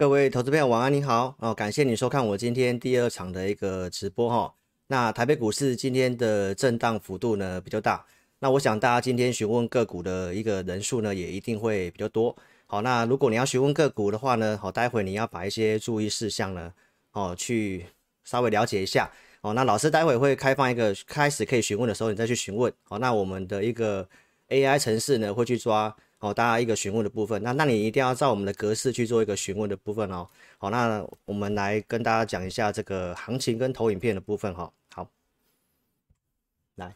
各位投资朋友，晚安，你好哦！感谢你收看我今天第二场的一个直播哈。那台北股市今天的震荡幅度呢比较大，那我想大家今天询问个股的一个人数呢也一定会比较多。好，那如果你要询问个股的话呢，好，待会你要把一些注意事项呢，哦，去稍微了解一下。哦，那老师待会会开放一个开始可以询问的时候，你再去询问。好，那我们的一个 AI 程式呢会去抓。好，大家一个询问的部分，那那你一定要照我们的格式去做一个询问的部分哦。好，那我们来跟大家讲一下这个行情跟投影片的部分哈。好，来，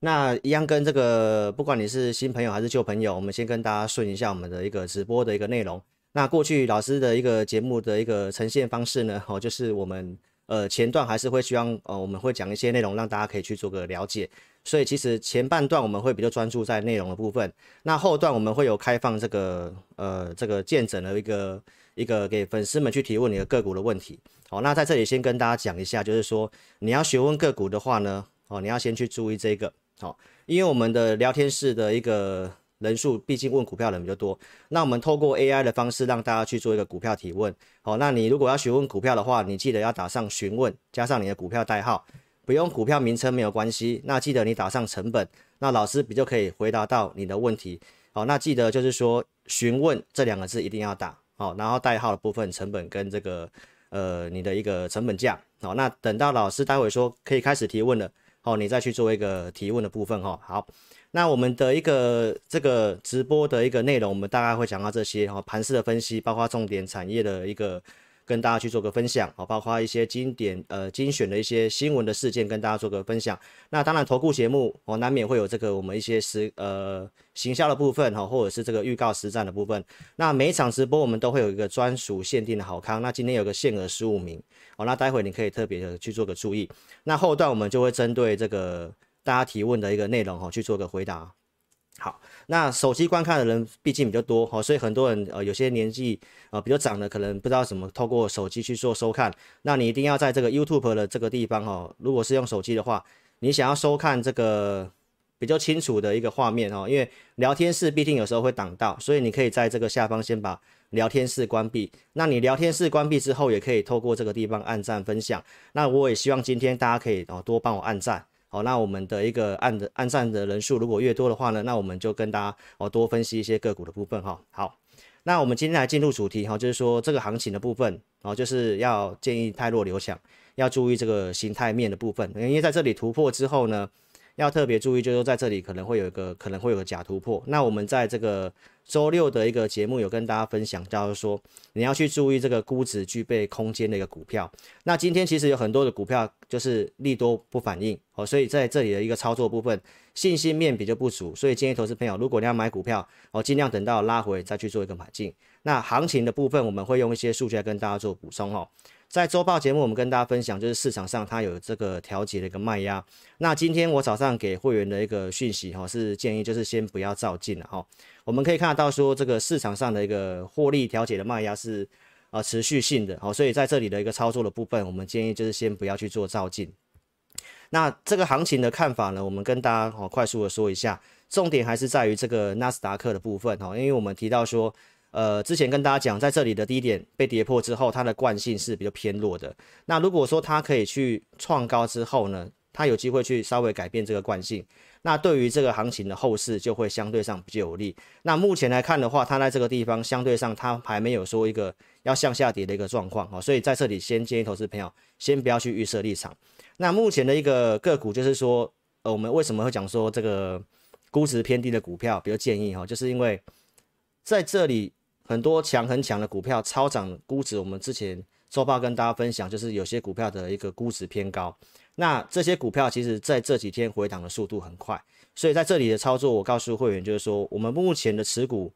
那一样跟这个，不管你是新朋友还是旧朋友，我们先跟大家顺一下我们的一个直播的一个内容。那过去老师的一个节目的一个呈现方式呢，哦，就是我们呃前段还是会希望呃我们会讲一些内容，让大家可以去做个了解。所以其实前半段我们会比较专注在内容的部分，那后段我们会有开放这个呃这个见证的一个一个给粉丝们去提问你的个股的问题。好，那在这里先跟大家讲一下，就是说你要询问个股的话呢，哦你要先去注意这个，好，因为我们的聊天室的一个人数毕竟问股票人比较多，那我们透过 AI 的方式让大家去做一个股票提问。好，那你如果要询问股票的话，你记得要打上询问加上你的股票代号。不用股票名称没有关系，那记得你打上成本，那老师比就可以回答到你的问题。好，那记得就是说询问这两个字一定要打好，然后代号的部分成本跟这个呃你的一个成本价。好，那等到老师待会说可以开始提问了，好，你再去做一个提问的部分哈。好，那我们的一个这个直播的一个内容，我们大概会讲到这些哈，盘势的分析，包括重点产业的一个。跟大家去做个分享，好，包括一些经典呃精选的一些新闻的事件，跟大家做个分享。那当然，投顾节目哦，难免会有这个我们一些实呃行销的部分哈，或者是这个预告实战的部分。那每一场直播我们都会有一个专属限定的好康。那今天有个限额十五名哦，那待会你可以特别的去做个注意。那后段我们就会针对这个大家提问的一个内容哈，去做个回答。好，那手机观看的人毕竟比较多哈，所以很多人呃有些年纪呃比较长的可能不知道怎么透过手机去做收看，那你一定要在这个 YouTube 的这个地方哈，如果是用手机的话，你想要收看这个比较清楚的一个画面哦，因为聊天室毕竟有时候会挡到，所以你可以在这个下方先把聊天室关闭。那你聊天室关闭之后，也可以透过这个地方按赞分享。那我也希望今天大家可以哦多帮我按赞。好，那我们的一个按的按赞的人数如果越多的话呢，那我们就跟大家哦多分析一些个股的部分哈。好，那我们今天来进入主题哈，就是说这个行情的部分哦，就是要建议太弱留强，要注意这个形态面的部分，因为在这里突破之后呢。要特别注意，就是说在这里可能会有一个可能会有个假突破。那我们在这个周六的一个节目有跟大家分享，到说你要去注意这个估值具备空间的一个股票。那今天其实有很多的股票就是利多不反应哦，所以在这里的一个操作部分信心面比较不足，所以建议投资朋友，如果你要买股票哦，尽量等到拉回再去做一个买进。那行情的部分我们会用一些数据来跟大家做补充哦。在周报节目，我们跟大家分享，就是市场上它有这个调节的一个卖压。那今天我早上给会员的一个讯息哈，是建议就是先不要照进了哈。我们可以看得到说，这个市场上的一个获利调节的卖压是呃持续性的，好，所以在这里的一个操作的部分，我们建议就是先不要去做照进。那这个行情的看法呢，我们跟大家好快速的说一下，重点还是在于这个纳斯达克的部分哈，因为我们提到说。呃，之前跟大家讲，在这里的低点被跌破之后，它的惯性是比较偏弱的。那如果说它可以去创高之后呢，它有机会去稍微改变这个惯性，那对于这个行情的后市就会相对上比较有利。那目前来看的话，它在这个地方相对上它还没有说一个要向下跌的一个状况啊，所以在这里先建议投资朋友先不要去预设立场。那目前的一个个股就是说，呃，我们为什么会讲说这个估值偏低的股票比较建议哈，就是因为在这里。很多强很强的股票超涨估值，我们之前周报跟大家分享，就是有些股票的一个估值偏高。那这些股票其实在这几天回档的速度很快，所以在这里的操作，我告诉会员就是说，我们目前的持股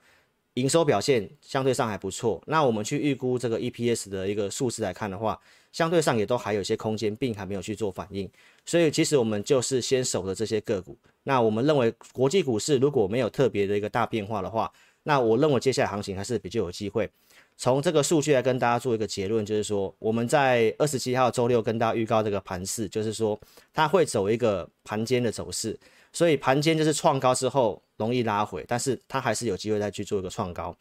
营收表现相对上还不错。那我们去预估这个 EPS 的一个数字来看的话，相对上也都还有一些空间，并还没有去做反应。所以其实我们就是先守着这些个股。那我们认为国际股市如果没有特别的一个大变化的话，那我认为接下来行情还是比较有机会。从这个数据来跟大家做一个结论，就是说我们在二十七号周六跟大家预告这个盘势，就是说它会走一个盘间的走势，所以盘间就是创高之后容易拉回，但是它还是有机会再去做一个创高。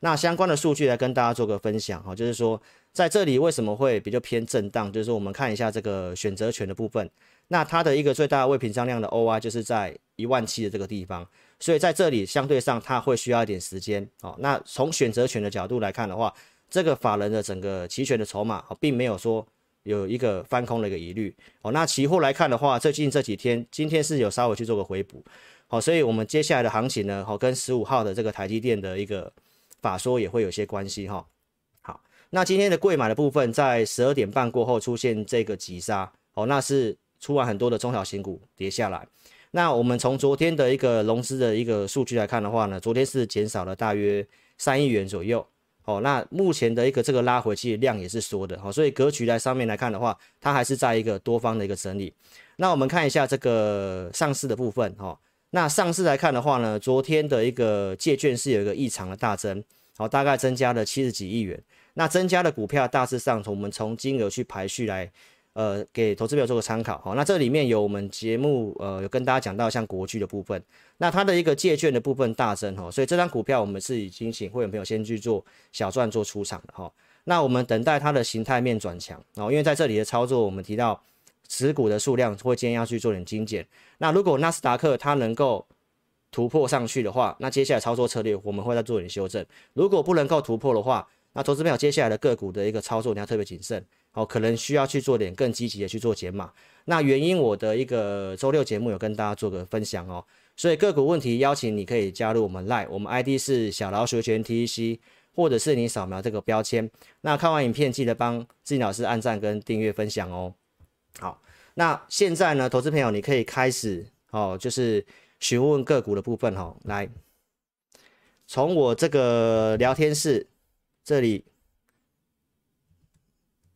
那相关的数据来跟大家做个分享哈，就是说在这里为什么会比较偏震荡，就是说我们看一下这个选择权的部分，那它的一个最大的未平仓量的 OI 就是在一万七的这个地方，所以在这里相对上它会需要一点时间哦。那从选择权的角度来看的话，这个法人的整个期权的筹码并没有说有一个翻空的一个疑虑哦。那期货来看的话，最近这几天今天是有稍微去做个回补。好，所以我们接下来的行情呢，好，跟十五号的这个台积电的一个法说也会有些关系哈。好，那今天的贵买的部分，在十二点半过后出现这个急杀，哦，那是出完很多的中小型股跌下来。那我们从昨天的一个融资的一个数据来看的话呢，昨天是减少了大约三亿元左右。哦，那目前的一个这个拉回去量也是缩的，好，所以格局在上面来看的话，它还是在一个多方的一个整理。那我们看一下这个上市的部分，哈。那上市来看的话呢，昨天的一个借券是有一个异常的大增，好，大概增加了七十几亿元。那增加的股票大致上，从我们从金额去排序来，呃，给投资朋友做个参考。好，那这里面有我们节目呃有跟大家讲到像国巨的部分，那它的一个借券的部分大增哈，所以这张股票我们是已经请会员朋友先去做小赚做出场的哈。那我们等待它的形态面转强，哦，因为在这里的操作我们提到。持股的数量会建议要去做点精简。那如果纳斯达克它能够突破上去的话，那接下来操作策略我们会再做点修正。如果不能够突破的话，那投资朋友接下来的个股的一个操作你要特别谨慎哦，可能需要去做点更积极的去做减码。那原因我的一个周六节目有跟大家做个分享哦，所以个股问题邀请你可以加入我们 Line，我们 ID 是小老鼠全 T E C，或者是你扫描这个标签。那看完影片记得帮志老师按赞跟订阅分享哦。好，那现在呢，投资朋友，你可以开始哦，就是询问个股的部分哈、哦。来，从我这个聊天室这里，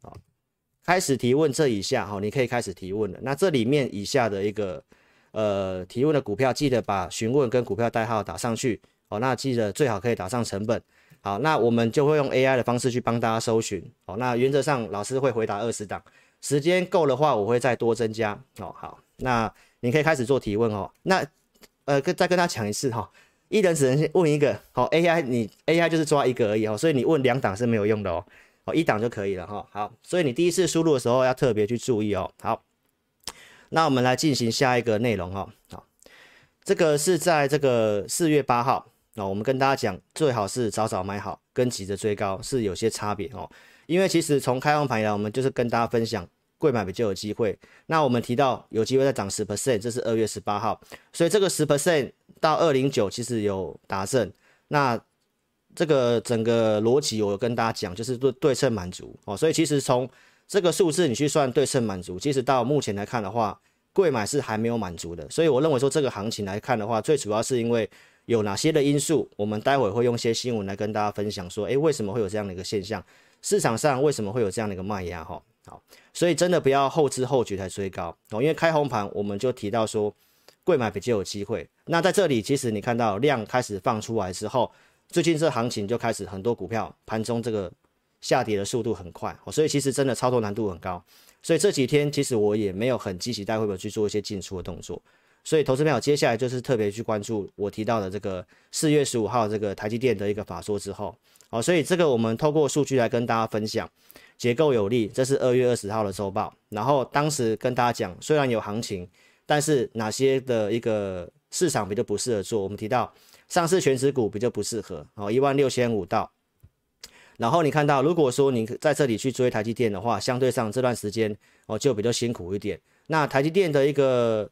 好，开始提问这以下哈、哦，你可以开始提问了。那这里面以下的一个呃提问的股票，记得把询问跟股票代号打上去哦。那记得最好可以打上成本。好，那我们就会用 AI 的方式去帮大家搜寻。哦，那原则上老师会回答二十档。时间够的话，我会再多增加哦。好，那你可以开始做提问哦。那呃，跟再跟他讲一次哈、哦，一人只能问一个。好，AI 你 AI 就是抓一个而已哦，所以你问两档是没有用的哦。一档就可以了哈、好，所以你第一次输入的时候要特别去注意哦。好，那我们来进行下一个内容哈、哦。好，这个是在这个四月八号那、我们跟大家讲，最好是早早买好，跟急着追高是有些差别哦。因为其实从开放盘以来，我们就是跟大家分享贵买比较有机会。那我们提到有机会再涨十 percent，这是二月十八号，所以这个十 percent 到二零九其实有达成。那这个整个逻辑我跟大家讲，就是对对称满足哦。所以其实从这个数字你去算对称满足，其实到目前来看的话，贵买是还没有满足的。所以我认为说这个行情来看的话，最主要是因为有哪些的因素，我们待会会用一些新闻来跟大家分享说，诶，为什么会有这样的一个现象？市场上为什么会有这样的一个卖压？哈，好，所以真的不要后知后觉才追高哦，因为开红盘我们就提到说，贵买比较有机会。那在这里，其实你看到量开始放出来之后，最近这行情就开始很多股票盘中这个下跌的速度很快，所以其实真的操作难度很高。所以这几天其实我也没有很积极带会不会去做一些进出的动作。所以投资朋友接下来就是特别去关注我提到的这个四月十五号这个台积电的一个法说之后。好，所以这个我们透过数据来跟大家分享，结构有利。这是二月二十号的周报，然后当时跟大家讲，虽然有行情，但是哪些的一个市场比较不适合做？我们提到上市权值股比较不适合，哦，一万六千五到。然后你看到，如果说你在这里去追台积电的话，相对上这段时间哦就比较辛苦一点。那台积电的一个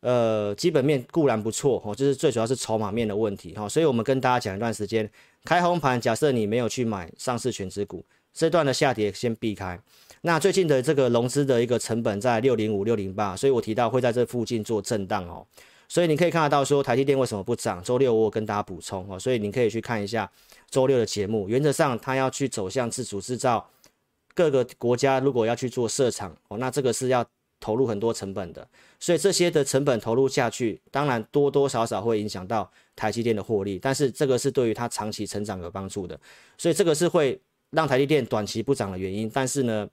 呃基本面固然不错哦，就是最主要是筹码面的问题哈。所以我们跟大家讲一段时间。开红盘，假设你没有去买上市权值股，这段的下跌先避开。那最近的这个融资的一个成本在六零五六零八，所以我提到会在这附近做震荡哦。所以你可以看得到说台积电为什么不涨？周六我有跟大家补充哦，所以你可以去看一下周六的节目。原则上，它要去走向自主制造，各个国家如果要去做设厂哦，那这个是要。投入很多成本的，所以这些的成本投入下去，当然多多少少会影响到台积电的获利，但是这个是对于它长期成长有帮助的，所以这个是会让台积电短期不涨的原因。但是呢，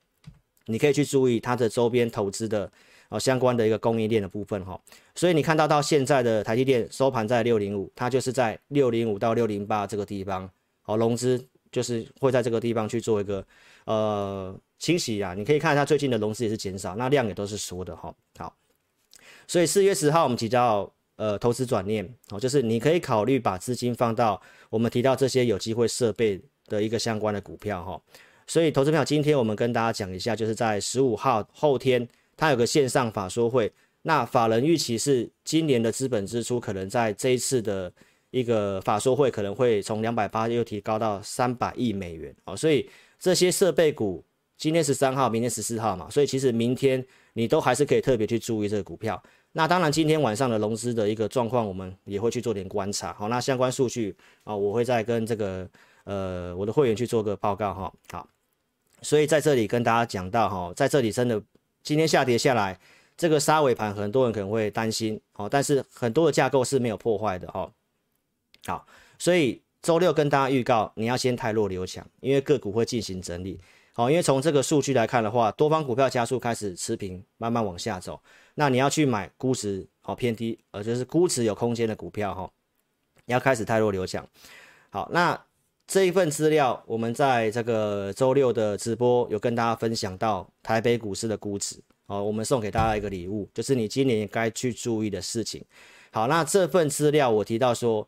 你可以去注意它的周边投资的哦相关的一个供应链的部分哈。所以你看到到现在的台积电收盘在六零五，它就是在六零五到六零八这个地方好，融资就是会在这个地方去做一个呃清洗啊。你可以看一下最近的融资也是减少，那量也都是缩的哈。好，所以四月十号我们提到呃投资转念，哦，就是你可以考虑把资金放到我们提到这些有机会设备的一个相关的股票哈。所以投资票，今天我们跟大家讲一下，就是在十五号后天，它有个线上法说会。那法人预期是今年的资本支出可能在这一次的一个法说会可能会从两百八又提高到三百亿美元哦，所以这些设备股今天十三号，明天十四号嘛，所以其实明天你都还是可以特别去注意这个股票。那当然今天晚上的融资的一个状况，我们也会去做点观察。好，那相关数据啊，我会再跟这个呃我的会员去做个报告哈。好，所以在这里跟大家讲到哈，在这里真的今天下跌下来。这个杀尾盘，很多人可能会担心哦，但是很多的架构是没有破坏的哦。好，所以周六跟大家预告，你要先汰弱留强，因为个股会进行整理。好，因为从这个数据来看的话，多方股票加速开始持平，慢慢往下走。那你要去买估值好偏低，呃，就是估值有空间的股票哈，你要开始汰弱留强。好，那这一份资料，我们在这个周六的直播有跟大家分享到台北股市的估值。好，我们送给大家一个礼物，就是你今年该去注意的事情。好，那这份资料我提到说，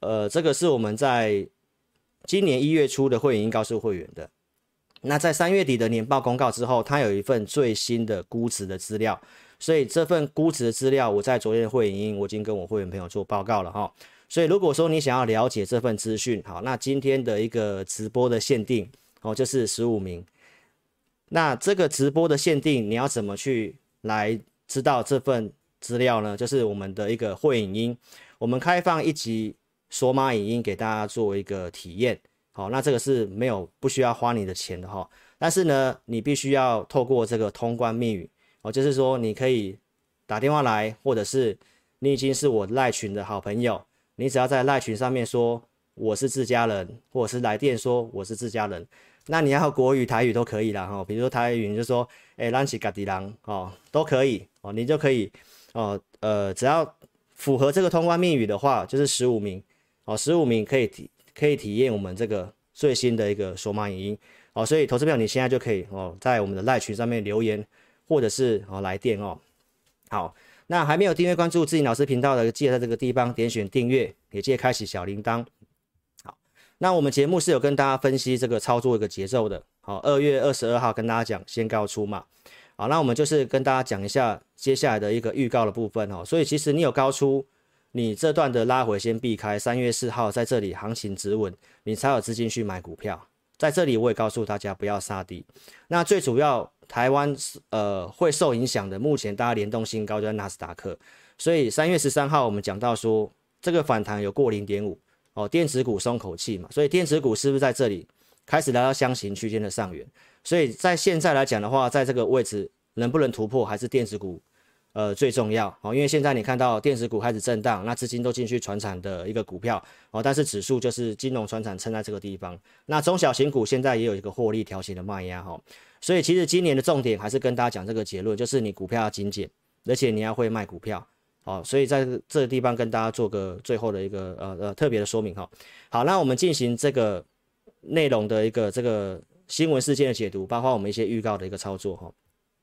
呃，这个是我们在今年一月初的会员已经告诉会员的。那在三月底的年报公告之后，它有一份最新的估值的资料，所以这份估值的资料，我在昨天的会员我已经跟我会员朋友做报告了哈。所以如果说你想要了解这份资讯，好，那今天的一个直播的限定哦，就是十五名。那这个直播的限定，你要怎么去来知道这份资料呢？就是我们的一个会影音，我们开放一集索马影音给大家做一个体验。好，那这个是没有不需要花你的钱的哈。但是呢，你必须要透过这个通关密语哦，就是说你可以打电话来，或者是你已经是我赖群的好朋友，你只要在赖群上面说我是自家人，或者是来电说我是自家人。那你要国语、台语都可以啦，哈，比如说台语，你就说，诶，咱是家己人，哦，都可以，哦，你就可以，哦，呃，只要符合这个通关密语的话，就是十五名，哦，十五名可以体可以体验我们这个最新的一个索马影音，哦，所以投资票你现在就可以，哦，在我们的赖群上面留言，或者是哦来电哦，好，那还没有订阅关注智霖老师频道的，记得在这个地方点选订阅，也记得开启小铃铛。好那我们节目是有跟大家分析这个操作一个节奏的，好，二月二十二号跟大家讲先高出嘛，好，那我们就是跟大家讲一下接下来的一个预告的部分哦，所以其实你有高出，你这段的拉回先避开，三月四号在这里行情止稳，你才有资金去买股票，在这里我也告诉大家不要杀低，那最主要台湾呃会受影响的，目前大家联动新高就在纳斯达克，所以三月十三号我们讲到说这个反弹有过零点五。哦，电子股松口气嘛，所以电子股是不是在这里开始来到箱型区间的上缘？所以在现在来讲的话，在这个位置能不能突破，还是电子股呃最重要哦。因为现在你看到电子股开始震荡，那资金都进去传产的一个股票哦，但是指数就是金融传产撑在这个地方。那中小型股现在也有一个获利调节的卖压哈，所以其实今年的重点还是跟大家讲这个结论，就是你股票要精简，而且你要会卖股票。哦，所以在这个地方跟大家做个最后的一个呃呃特别的说明哈。好，那我们进行这个内容的一个这个新闻事件的解读，包括我们一些预告的一个操作哈。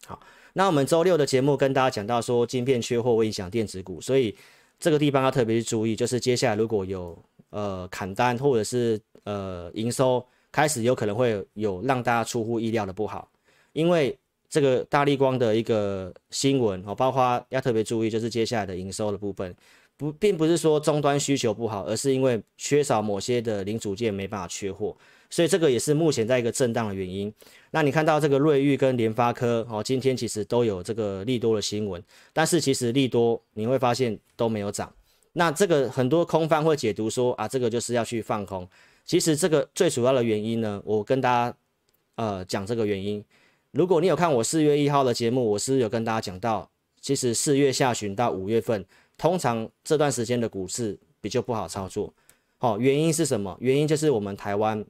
好，那我们周六的节目跟大家讲到说，晶片缺货会影响电子股，所以这个地方要特别去注意，就是接下来如果有呃砍单或者是呃营收开始有可能会有让大家出乎意料的不好，因为。这个大立光的一个新闻哦，包括要特别注意，就是接下来的营收的部分，不，并不是说终端需求不好，而是因为缺少某些的零组件没办法缺货，所以这个也是目前在一个震荡的原因。那你看到这个瑞昱跟联发科哦，今天其实都有这个利多的新闻，但是其实利多你会发现都没有涨。那这个很多空方会解读说啊，这个就是要去放空。其实这个最主要的原因呢，我跟大家呃讲这个原因。如果你有看我四月一号的节目，我是有跟大家讲到，其实四月下旬到五月份，通常这段时间的股市比较不好操作。好，原因是什么？原因就是我们台湾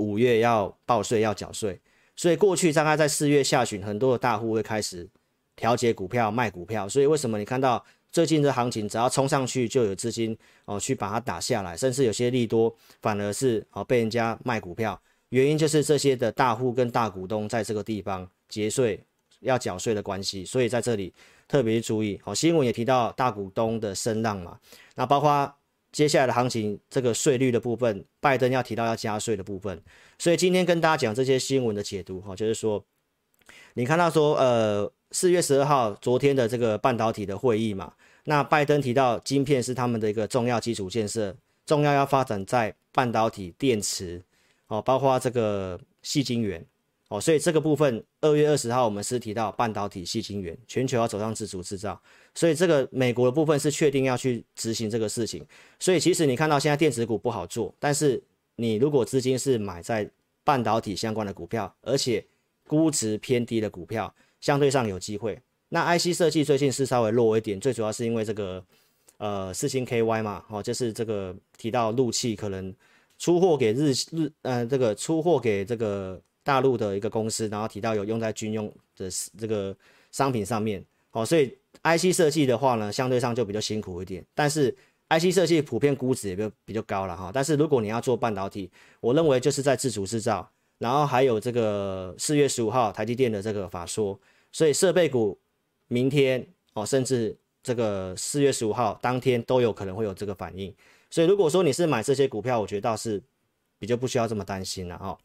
五月要报税要缴税，所以过去大概在四月下旬，很多的大户会开始调节股票卖股票，所以为什么你看到最近的行情只要冲上去就有资金哦去把它打下来，甚至有些利多反而是哦被人家卖股票，原因就是这些的大户跟大股东在这个地方节税要缴税的关系，所以在这里特别注意哦。新闻也提到大股东的声浪嘛，那包括。接下来的行情，这个税率的部分，拜登要提到要加税的部分，所以今天跟大家讲这些新闻的解读哈，就是说，你看到说，呃，四月十二号昨天的这个半导体的会议嘛，那拜登提到晶片是他们的一个重要基础建设，重要要发展在半导体电池，哦，包括这个细晶圆。哦，所以这个部分二月二十号我们是提到半导体系晶圆，全球要走上自主制造，所以这个美国的部分是确定要去执行这个事情。所以其实你看到现在电子股不好做，但是你如果资金是买在半导体相关的股票，而且估值偏低的股票，相对上有机会。那 IC 设计最近是稍微弱一点，最主要是因为这个呃四星 KY 嘛，哦，就是这个提到陆企可能出货给日日呃这个出货给这个。大陆的一个公司，然后提到有用在军用的这个商品上面，好，所以 IC 设计的话呢，相对上就比较辛苦一点。但是 IC 设计普遍估值也比较比较高了哈。但是如果你要做半导体，我认为就是在自主制造，然后还有这个四月十五号台积电的这个法说，所以设备股明天哦，甚至这个四月十五号当天都有可能会有这个反应。所以如果说你是买这些股票，我觉得倒是比较不需要这么担心了哈。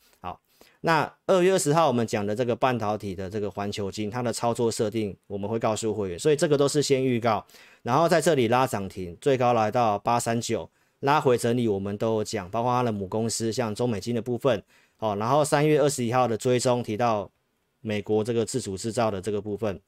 那二月二十号我们讲的这个半导体的这个环球金，它的操作设定我们会告诉会员，所以这个都是先预告，然后在这里拉涨停，最高来到八三九，拉回整理我们都有讲，包括它的母公司像中美金的部分，哦，然后三月二十一号的追踪提到美国这个自主制造的这个部分，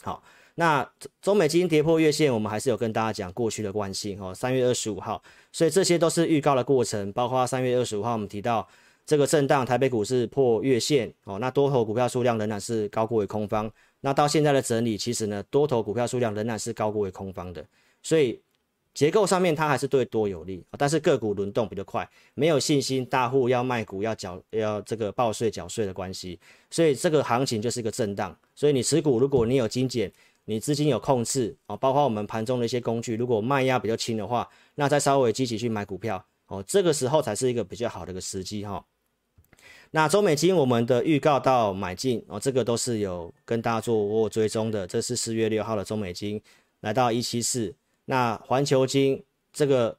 好，那中美金跌破月线，我们还是有跟大家讲过去的惯性，哦，三月二十五号，所以这些都是预告的过程，包括三月二十五号我们提到。这个震荡，台北股市破月线哦，那多头股票数量仍然是高过于空方。那到现在的整理，其实呢，多头股票数量仍然是高过于空方的，所以结构上面它还是对多有利。但是个股轮动比较快，没有信心，大户要卖股要缴要这个报税缴税的关系，所以这个行情就是一个震荡。所以你持股，如果你有精简，你资金有控制啊，包括我们盘中的一些工具，如果卖压比较轻的话，那再稍微积极去买股票哦，这个时候才是一个比较好的一个时机哈。那中美金我们的预告到买进哦，这个都是有跟大家做过追踪的。这是四月六号的中美金来到一七四，那环球金这个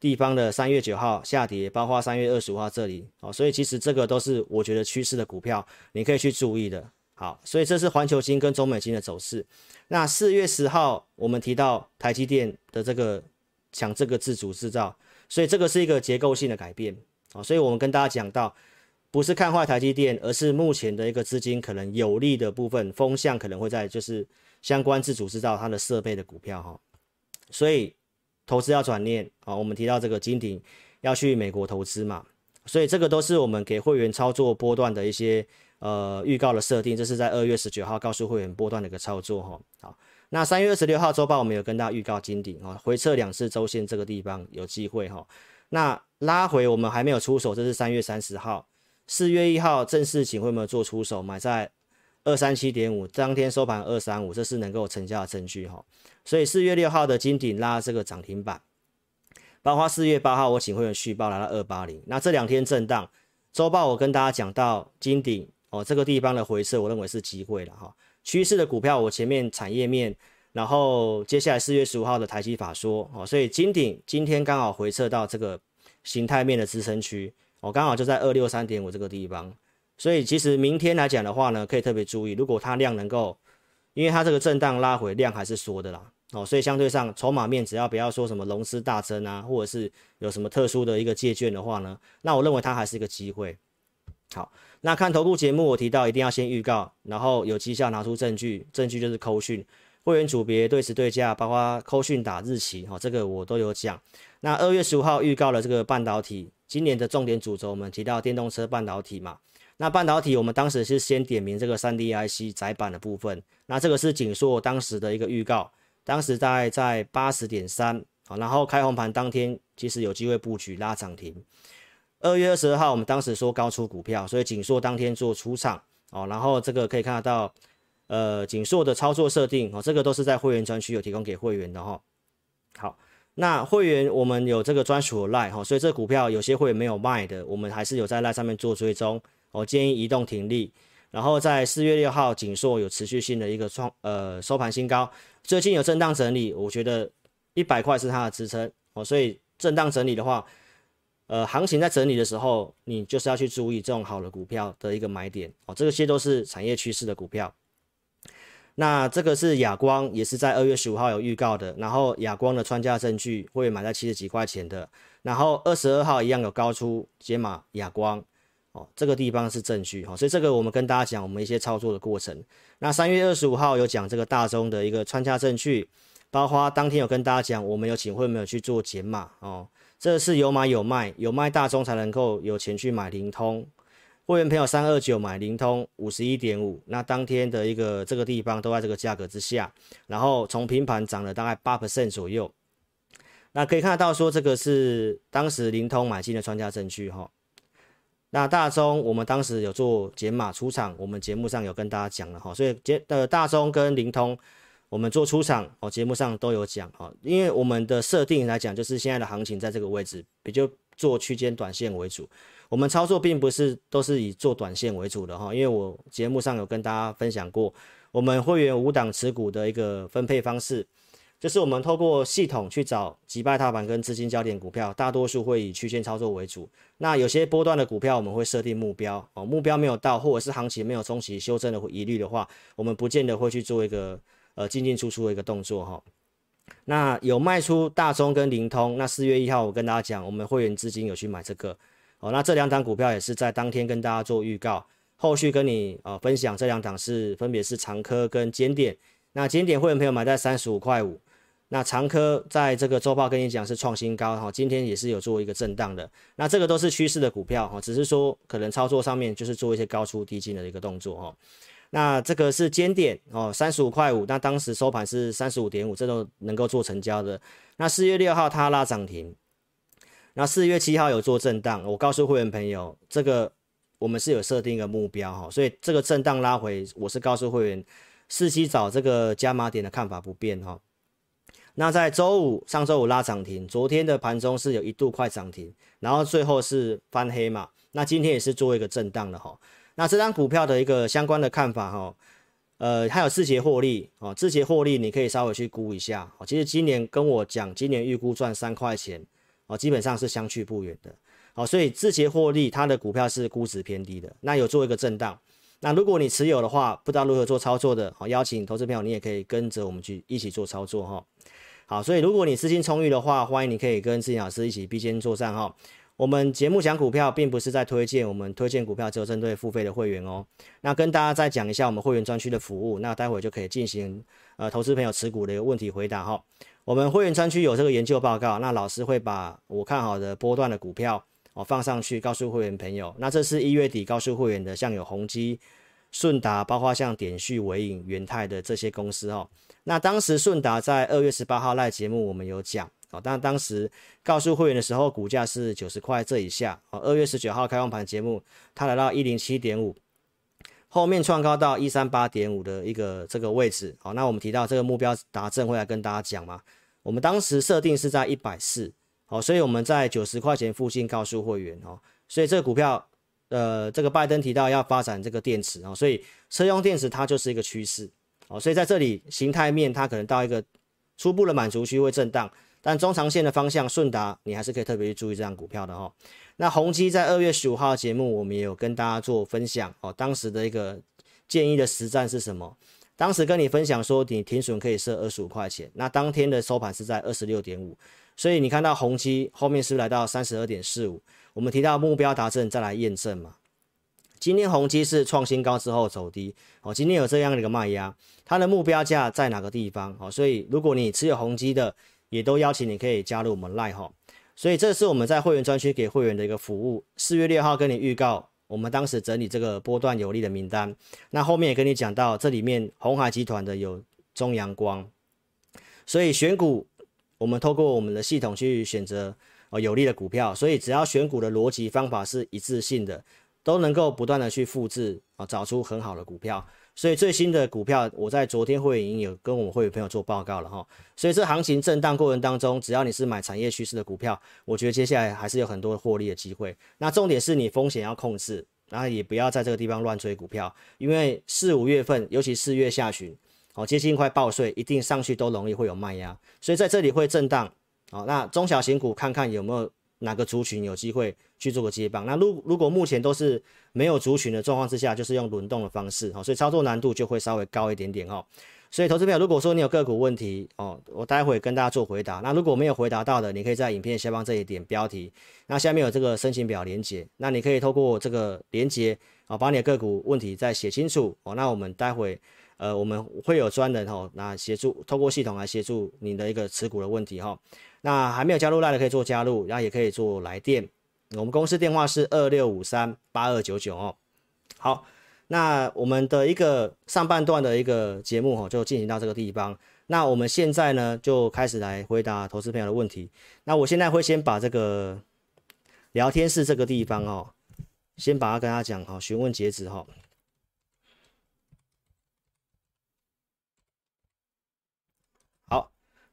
地方的三月九号下跌，包括三月二十五号这里哦，所以其实这个都是我觉得趋势的股票，你可以去注意的。好，所以这是环球金跟中美金的走势。那四月十号我们提到台积电的这个抢这个自主制造，所以这个是一个结构性的改变啊，所以我们跟大家讲到。不是看坏台积电，而是目前的一个资金可能有利的部分风向可能会在就是相关自主制造它的设备的股票哈，所以投资要转念啊。我们提到这个金鼎要去美国投资嘛，所以这个都是我们给会员操作波段的一些呃预告的设定，这是在二月十九号告诉会员波段的一个操作哈。好，那三月二十六号周报我们有跟大家预告金鼎啊回撤两次周线这个地方有机会哈。那拉回我们还没有出手，这是三月三十号。四月一号正式请会没有做出手，买在二三七点五，当天收盘二三五，这是能够成交的证据哈。所以四月六号的金鼎拉这个涨停板，包括四月八号我请会员续报来到二八零，那这两天震荡，周报我跟大家讲到金鼎哦这个地方的回撤，我认为是机会了哈。趋势的股票我前面产业面，然后接下来四月十五号的台积法说哦，所以金鼎今天刚好回撤到这个形态面的支撑区。我刚好就在二六三点五这个地方，所以其实明天来讲的话呢，可以特别注意，如果它量能够，因为它这个震荡拉回量还是缩的啦，哦，所以相对上筹码面只要不要说什么融资大增啊，或者是有什么特殊的一个借券的话呢，那我认为它还是一个机会。好，那看投顾节目我提到一定要先预告，然后有绩效拿出证据，证据就是扣讯，会员组别对时对价，包括扣讯打日期，哦，这个我都有讲。那二月十五号预告了这个半导体。今年的重点主轴，我们提到电动车半导体嘛，那半导体我们当时是先点名这个三 DIC 载板的部分，那这个是景硕当时的一个预告，当时大概在八十点三，好，然后开红盘当天其实有机会布局拉涨停。二月二十二号我们当时说高出股票，所以景硕当天做出场，哦，然后这个可以看得到，呃景硕的操作设定哦，这个都是在会员专区有提供给会员的哈、哦。好，那会员我们有这个专属的 Line 哈，所以这股票有些会员没有卖的，我们还是有在 Line 上面做追踪。我、哦、建议移动停利，然后在四月六号景硕有持续性的一个创呃收盘新高，最近有震荡整理，我觉得一百块是它的支撑哦，所以震荡整理的话。呃，行情在整理的时候，你就是要去注意这种好的股票的一个买点哦。这些都是产业趋势的股票。那这个是亚光，也是在二月十五号有预告的。然后亚光的穿价证据会买在七十几块钱的。然后二十二号一样有高出解码亚光哦，这个地方是证据哈、哦。所以这个我们跟大家讲我们一些操作的过程。那三月二十五号有讲这个大中的一个穿价证据，包括当天有跟大家讲我们有请会没有去做解码哦。这是有买有卖，有卖大中才能够有钱去买灵通。会员朋友三二九买灵通五十一点五，那当天的一个这个地方都在这个价格之下，然后从平盘涨了大概八 percent 左右。那可以看得到说这个是当时灵通买进的穿价证据哈。那大中我们当时有做减码出场，我们节目上有跟大家讲了哈，所以节呃大中跟灵通。我们做出场哦，节目上都有讲哈，因为我们的设定来讲，就是现在的行情在这个位置，比较做区间短线为主。我们操作并不是都是以做短线为主的哈，因为我节目上有跟大家分享过，我们会员五档持股的一个分配方式，就是我们透过系统去找击败大盘跟资金焦点股票，大多数会以区间操作为主。那有些波段的股票，我们会设定目标哦，目标没有到，或者是行情没有中期修正的疑虑的话，我们不见得会去做一个。呃，进进出出的一个动作哈，那有卖出大中跟灵通，那四月一号我跟大家讲，我们会员资金有去买这个，哦，那这两档股票也是在当天跟大家做预告，后续跟你呃分享这两档是分别是长科跟尖点，那尖点会员朋友买在三十五块五，那长科在这个周报跟你讲是创新高哈，今天也是有做一个震荡的，那这个都是趋势的股票哈，只是说可能操作上面就是做一些高出低进的一个动作哈。那这个是尖点哦，三十五块五，那当时收盘是三十五点五，这都能够做成交的。那四月六号它拉涨停，那四月七号有做震荡。我告诉会员朋友，这个我们是有设定一个目标哈，所以这个震荡拉回，我是告诉会员，四七找这个加码点的看法不变哈。那在周五，上周五拉涨停，昨天的盘中是有一度快涨停，然后最后是翻黑嘛，那今天也是做一个震荡的哈。那这张股票的一个相关的看法哈，呃，还有字节获利哦，字节获利你可以稍微去估一下。其实今年跟我讲，今年预估赚三块钱哦，基本上是相去不远的。好，所以字节获利它的股票是估值偏低的，那有做一个震荡。那如果你持有的话，不知道如何做操作的，好，邀请投资朋友你也可以跟着我们去一起做操作哈。好，所以如果你资金充裕的话，欢迎你可以跟志颖老师一起并肩作战哈。我们节目讲股票，并不是在推荐，我们推荐股票只有针对付费的会员哦。那跟大家再讲一下我们会员专区的服务，那待会就可以进行呃投资朋友持股的一个问题回答哈。我们会员专区有这个研究报告，那老师会把我看好的波段的股票哦放上去，告诉会员朋友。那这是一月底告诉会员的，像有宏基、顺达，包括像点序、纬颖、元泰的这些公司哦。那当时顺达在二月十八号赖节目我们有讲。哦，但当时告诉会员的时候，股价是九十块这以下。哦，二月十九号开放盘节目，它来到一零七点五，后面创高到一三八点五的一个这个位置。好，那我们提到这个目标达正会来跟大家讲嘛。我们当时设定是在一百四，好，所以我们在九十块钱附近告诉会员哦。所以这个股票，呃，这个拜登提到要发展这个电池哦，所以车用电池它就是一个趋势。哦，所以在这里形态面它可能到一个初步的满足区会震荡。但中长线的方向，顺达你还是可以特别去注意这张股票的哈。那宏基在二月十五号节目，我们也有跟大家做分享哦。当时的一个建议的实战是什么？当时跟你分享说，你停损可以设二十五块钱。那当天的收盘是在二十六点五，所以你看到宏基后面是不是来到三十二点四五？我们提到目标达成再来验证嘛。今天宏基是创新高之后走低哦。今天有这样的一个卖压，它的目标价在哪个地方？哦，所以如果你持有宏基的，也都邀请你可以加入我们 Line 哈，所以这是我们在会员专区给会员的一个服务。四月六号跟你预告，我们当时整理这个波段有利的名单，那后面也跟你讲到，这里面鸿海集团的有中阳光，所以选股我们透过我们的系统去选择哦有利的股票，所以只要选股的逻辑方法是一致性的，都能够不断的去复制啊，找出很好的股票。所以最新的股票，我在昨天会已经有跟我们会员朋友做报告了哈。所以这行情震荡过程当中，只要你是买产业趋势的股票，我觉得接下来还是有很多获利的机会。那重点是你风险要控制，然后也不要在这个地方乱追股票，因为四五月份，尤其四月下旬，哦，接近快报税，一定上去都容易会有卖压，所以在这里会震荡。好，那中小型股看看有没有哪个族群有机会去做个接棒。那如如果目前都是没有族群的状况之下，就是用轮动的方式，哦，所以操作难度就会稍微高一点点哦。所以，投资朋友，如果说你有个股问题哦，我待会跟大家做回答。那如果没有回答到的，你可以在影片下方这一点标题，那下面有这个申请表连接，那你可以透过这个连结哦，把你的个股问题再写清楚哦。那我们待会呃，我们会有专人哦，那协助透过系统来协助你的一个持股的问题哈。那还没有加入 LINE 的可以做加入，然后也可以做来电，我们公司电话是二六五三八二九九哦。好。那我们的一个上半段的一个节目哈，就进行到这个地方。那我们现在呢，就开始来回答投资朋友的问题。那我现在会先把这个聊天室这个地方哦，先把它跟他讲哈，询问截止哈。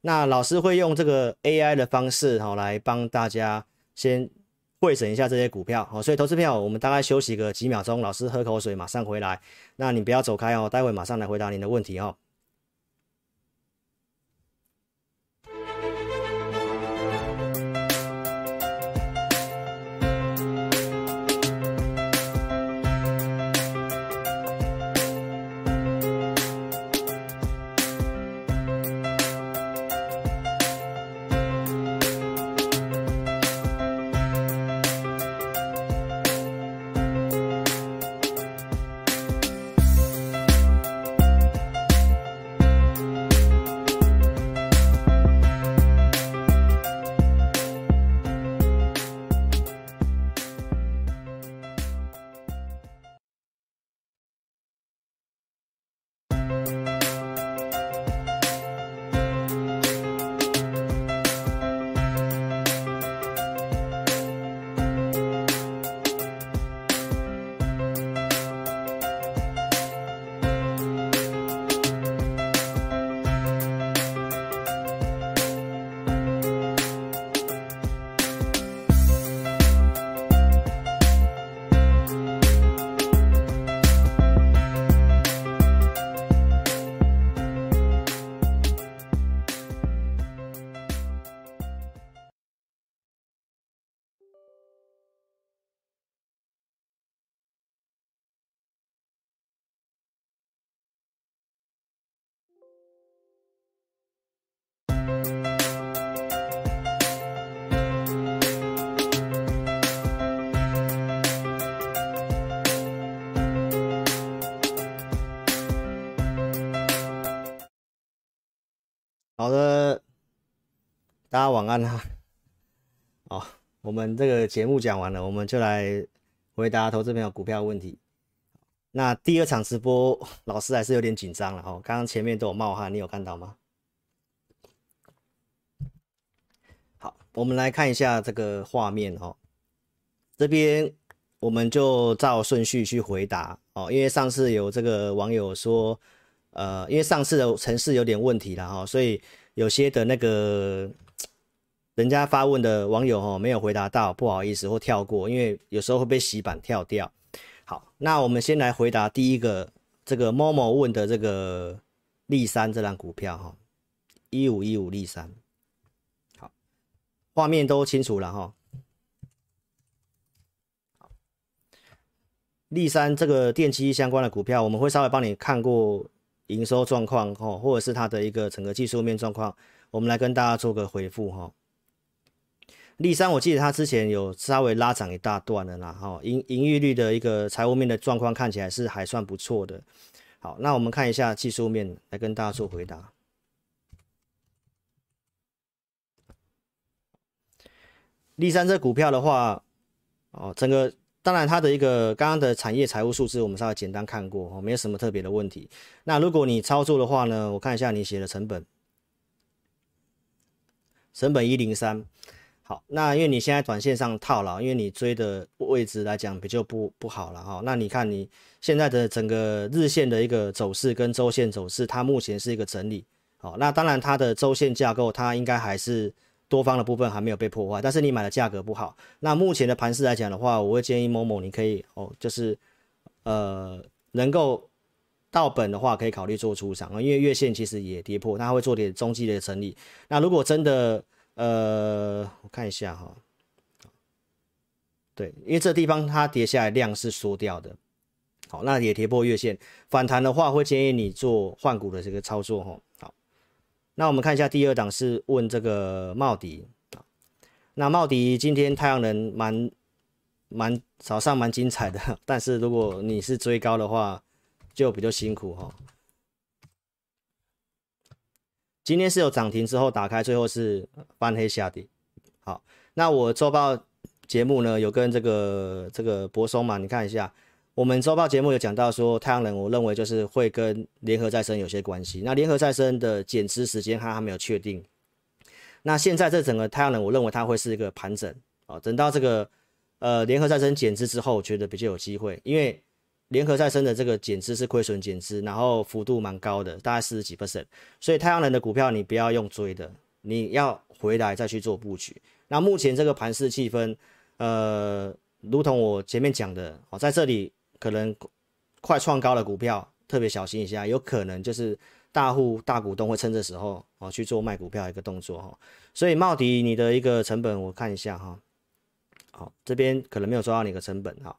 那老师会用这个 AI 的方式哈，来帮大家先。会诊一下这些股票，好，所以投资票我们大概休息个几秒钟，老师喝口水，马上回来。那你不要走开哦，待会马上来回答您的问题哦。大家晚安哈。哦，我们这个节目讲完了，我们就来回答投资朋友股票问题。那第二场直播，老师还是有点紧张了哦。刚刚前面都有冒汗，你有看到吗？好，我们来看一下这个画面哦。这边我们就照顺序去回答哦，因为上次有这个网友说。呃，因为上次的城市有点问题了哈，所以有些的那个人家发问的网友哈没有回答到，不好意思或跳过，因为有时候会被洗板跳掉。好，那我们先来回答第一个这个 Momo 问的这个力三这档股票哈，一五一五力三，好，画面都清楚了哈。力三这个电机相关的股票，我们会稍微帮你看过。营收状况哈，或者是它的一个整个技术面状况，我们来跟大家做个回复哈。立三，我记得它之前有稍微拉涨一大段的啦哈，营营运率的一个财务面的状况看起来是还算不错的。好，那我们看一下技术面来跟大家做回答。立三这股票的话，哦，整个。当然，它的一个刚刚的产业财务数字，我们稍微简单看过哦，没有什么特别的问题。那如果你操作的话呢，我看一下你写的成本，成本一零三。好，那因为你现在短线上套牢，因为你追的位置来讲比较不不好了哈。那你看你现在的整个日线的一个走势跟周线走势，它目前是一个整理。好，那当然它的周线架构它应该还是多方的部分还没有被破坏，但是你买的价格不好。那目前的盘势来讲的话，我会建议某某你可以哦，就是呃能够到本的话，可以考虑做出场啊，因为月线其实也跌破，它会做点中继的整理。那如果真的呃，我看一下哈，对，因为这地方它跌下来量是缩掉的，好，那也跌破月线，反弹的话会建议你做换股的这个操作哈。好，那我们看一下第二档是问这个茂迪啊，那茂迪今天太阳能蛮蛮早上蛮精彩的，但是如果你是追高的话，就比较辛苦哈。今天是有涨停之后打开，最后是翻黑下跌。好，那我周报节目呢有跟这个这个柏松嘛，你看一下，我们周报节目有讲到说太阳能，我认为就是会跟联合再生有些关系。那联合再生的减资时间它还没有确定。那现在这整个太阳能，我认为它会是一个盘整啊，等到这个呃联合再生减资之后，我觉得比较有机会，因为。联合再生的这个减资是亏损减资，然后幅度蛮高的，大概四十几 percent。所以太阳能的股票你不要用追的，你要回来再去做布局。那目前这个盘势气氛，呃，如同我前面讲的，哦，在这里可能快创高的股票特别小心一下，有可能就是大户大股东会趁这时候哦去做卖股票一个动作哈。所以茂迪你的一个成本我看一下哈，好，这边可能没有抓到你的成本哈。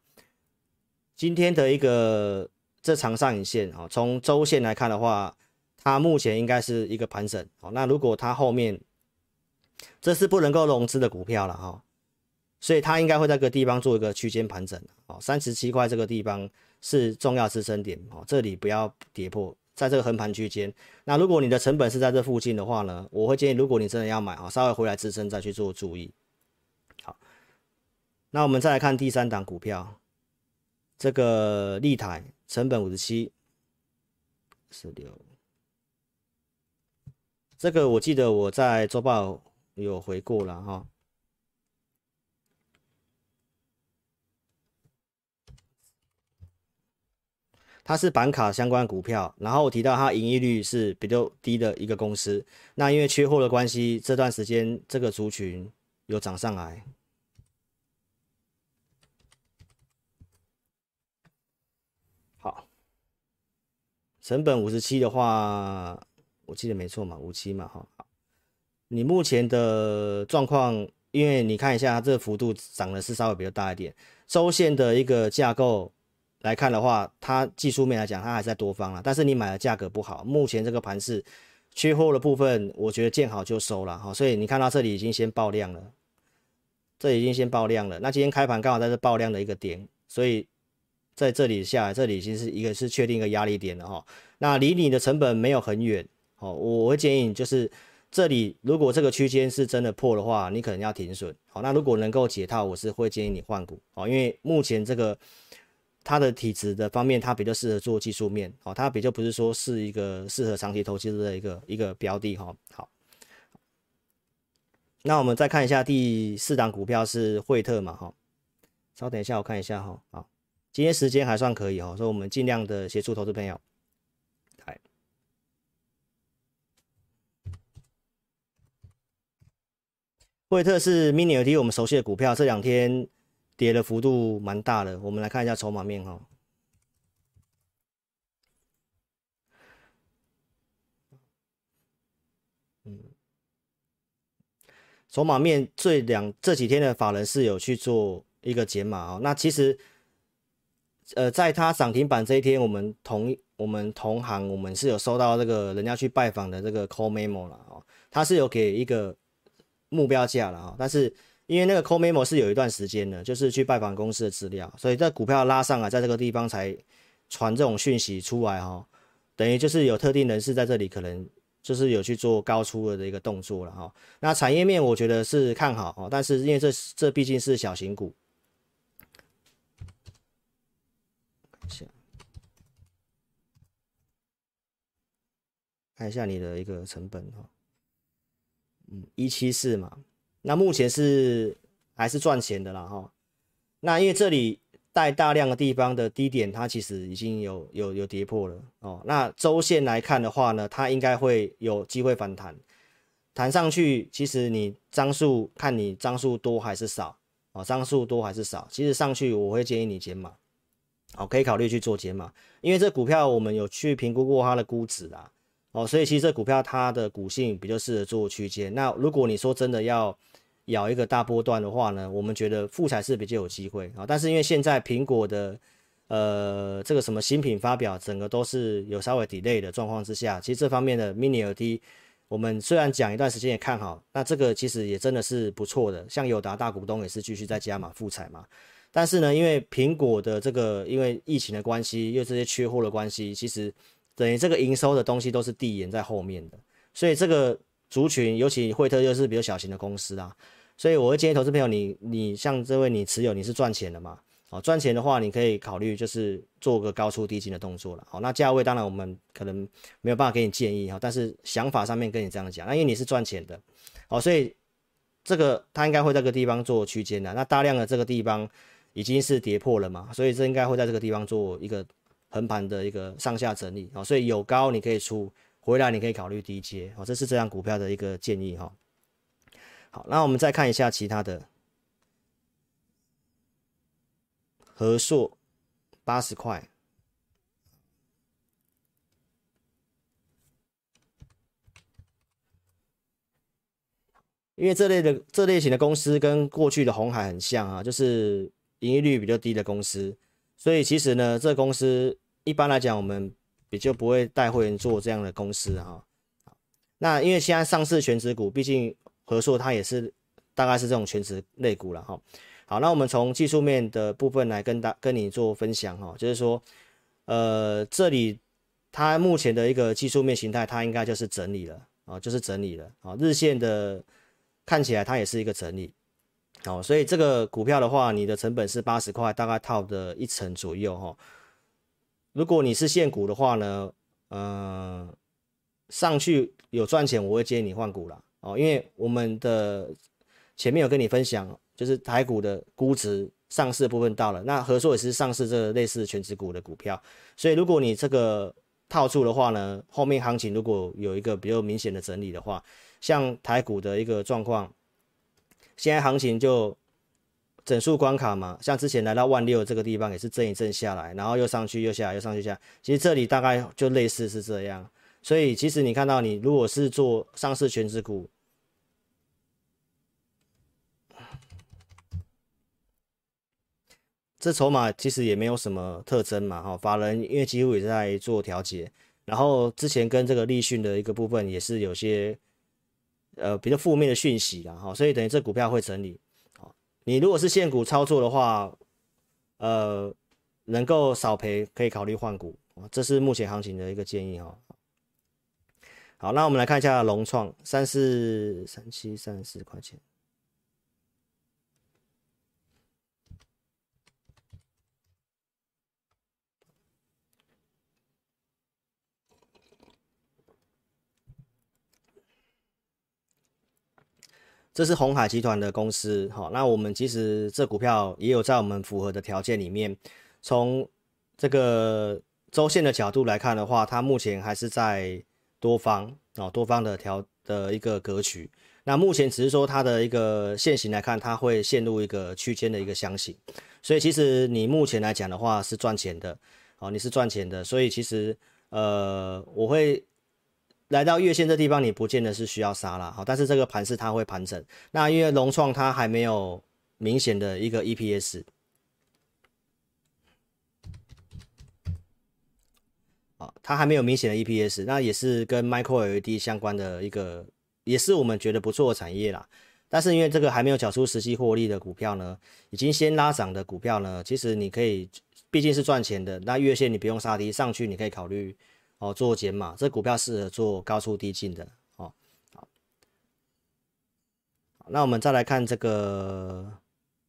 今天的一个这长上影线啊，从周线来看的话，它目前应该是一个盘整。好，那如果它后面这是不能够融资的股票了哈，所以它应该会在这个地方做一个区间盘整。好，三十七块这个地方是重要支撑点。哦，这里不要跌破，在这个横盘区间。那如果你的成本是在这附近的话呢，我会建议，如果你真的要买啊，稍微回来支撑再去做注意。好，那我们再来看第三档股票。这个立台成本五十七，十六，这个我记得我在周报有回过了哈，它是板卡相关股票，然后我提到它盈利率是比较低的一个公司，那因为缺货的关系，这段时间这个族群有涨上来。成本五十七的话，我记得没错嘛，五七嘛，哈。你目前的状况，因为你看一下它这个幅度涨的是稍微比较大一点。周线的一个架构来看的话，它技术面来讲，它还在多方了。但是你买的价格不好，目前这个盘是缺货的部分，我觉得见好就收了哈。所以你看到这里已经先爆量了，这已经先爆量了。那今天开盘刚好在这爆量的一个点，所以。在这里下来，这里已经是一个是确定一个压力点了哈。那离你的成本没有很远，哦，我会建议你就是这里，如果这个区间是真的破的话，你可能要停损。好，那如果能够解套，我是会建议你换股。哦，因为目前这个它的体质的方面，它比较适合做技术面。哦，它比较不是说是一个适合长期投资的一个一个标的哈。好，那我们再看一下第四档股票是惠特嘛哈。稍等一下，我看一下哈。好。今天时间还算可以哦，所以我们尽量的协助投资朋友。来，惠特是 Mini LED 我们熟悉的股票，这两天跌的幅度蛮大的。我们来看一下筹码面哈。嗯，筹码面这两这几天的法人是有去做一个减码哦，那其实。呃，在它涨停板这一天，我们同我们同行，我们是有收到这个人家去拜访的这个 call memo 了哦，他是有给一个目标价了啊，但是因为那个 call memo 是有一段时间的，就是去拜访公司的资料，所以这股票拉上来，在这个地方才传这种讯息出来哈，等于就是有特定人士在这里可能就是有去做高出了的一个动作了哈。那产业面我觉得是看好哦，但是因为这这毕竟是小型股。看一下你的一个成本哈，嗯，一七四嘛，那目前是还是赚钱的啦哈。那因为这里带大量的地方的低点，它其实已经有有有跌破了哦。那周线来看的话呢，它应该会有机会反弹，弹上去。其实你张数看你张数多还是少哦，张数多还是少。其实上去我会建议你减码，好，可以考虑去做减码，因为这股票我们有去评估过它的估值啊。哦，所以其实这股票它的股性比较适合做区间。那如果你说真的要咬一个大波段的话呢，我们觉得富采是比较有机会啊。但是因为现在苹果的呃这个什么新品发表，整个都是有稍微 delay 的状况之下，其实这方面的 mini LED，我们虽然讲一段时间也看好，那这个其实也真的是不错的。像友达大股东也是继续在加码富采嘛。但是呢，因为苹果的这个因为疫情的关系，又这些缺货的关系，其实。等于这个营收的东西都是递延在后面的，所以这个族群，尤其惠特又是比较小型的公司啊，所以我会建议投资朋友你，你像这位你持有你是赚钱的嘛，好赚钱的话，你可以考虑就是做个高出低进的动作了，好，那价位当然我们可能没有办法给你建议哈，但是想法上面跟你这样讲，那因为你是赚钱的，好，所以这个它应该会在这个地方做区间的，那大量的这个地方已经是跌破了嘛，所以这应该会在这个地方做一个。横盘的一个上下整理啊，所以有高你可以出，回来你可以考虑低接哦，这是这张股票的一个建议哈。好，那我们再看一下其他的，和硕八十块，因为这类的这类型的公司跟过去的红海很像啊，就是盈利率比较低的公司。所以其实呢，这公司一般来讲，我们比较不会带会员做这样的公司哈。那因为现在上市全值股，毕竟和硕它也是大概是这种全值类股了哈。好，那我们从技术面的部分来跟大跟你做分享哈，就是说，呃，这里它目前的一个技术面形态，它应该就是整理了啊，就是整理了啊。日线的看起来它也是一个整理。哦，所以这个股票的话，你的成本是八十块，大概套的一成左右哈。如果你是现股的话呢，呃，上去有赚钱，我会建议你换股了哦，因为我们的前面有跟你分享，就是台股的估值上市的部分到了，那合硕也是上市这个类似全值股的股票，所以如果你这个套住的话呢，后面行情如果有一个比较明显的整理的话，像台股的一个状况。现在行情就整数关卡嘛，像之前来到万六这个地方也是震一震下来，然后又上去又下来又上去下来，其实这里大概就类似是这样。所以其实你看到你如果是做上市权值股，这筹码其实也没有什么特征嘛，哈，法人因为几乎也在做调节，然后之前跟这个立讯的一个部分也是有些。呃，比较负面的讯息啦，哈，所以等于这股票会整理，好，你如果是现股操作的话，呃，能够少赔可以考虑换股，这是目前行情的一个建议哈。好，那我们来看一下融创三四三七三四块钱。这是鸿海集团的公司，好，那我们其实这股票也有在我们符合的条件里面。从这个周线的角度来看的话，它目前还是在多方哦，多方的调的一个格局。那目前只是说它的一个线型来看，它会陷入一个区间的一个箱型。所以其实你目前来讲的话是赚钱的，哦，你是赚钱的。所以其实呃，我会。来到月线这地方，你不见得是需要杀了，好，但是这个盘是它会盘整。那因为融创它还没有明显的一个 EPS，啊，它还没有明显的 EPS，那也是跟 Micro LED 相关的一个，也是我们觉得不错的产业啦。但是因为这个还没有缴出实际获利的股票呢，已经先拉涨的股票呢，其实你可以，毕竟是赚钱的，那月线你不用杀低，上去你可以考虑。哦，做减码，这股票适合做高出低进的。哦，好，那我们再来看这个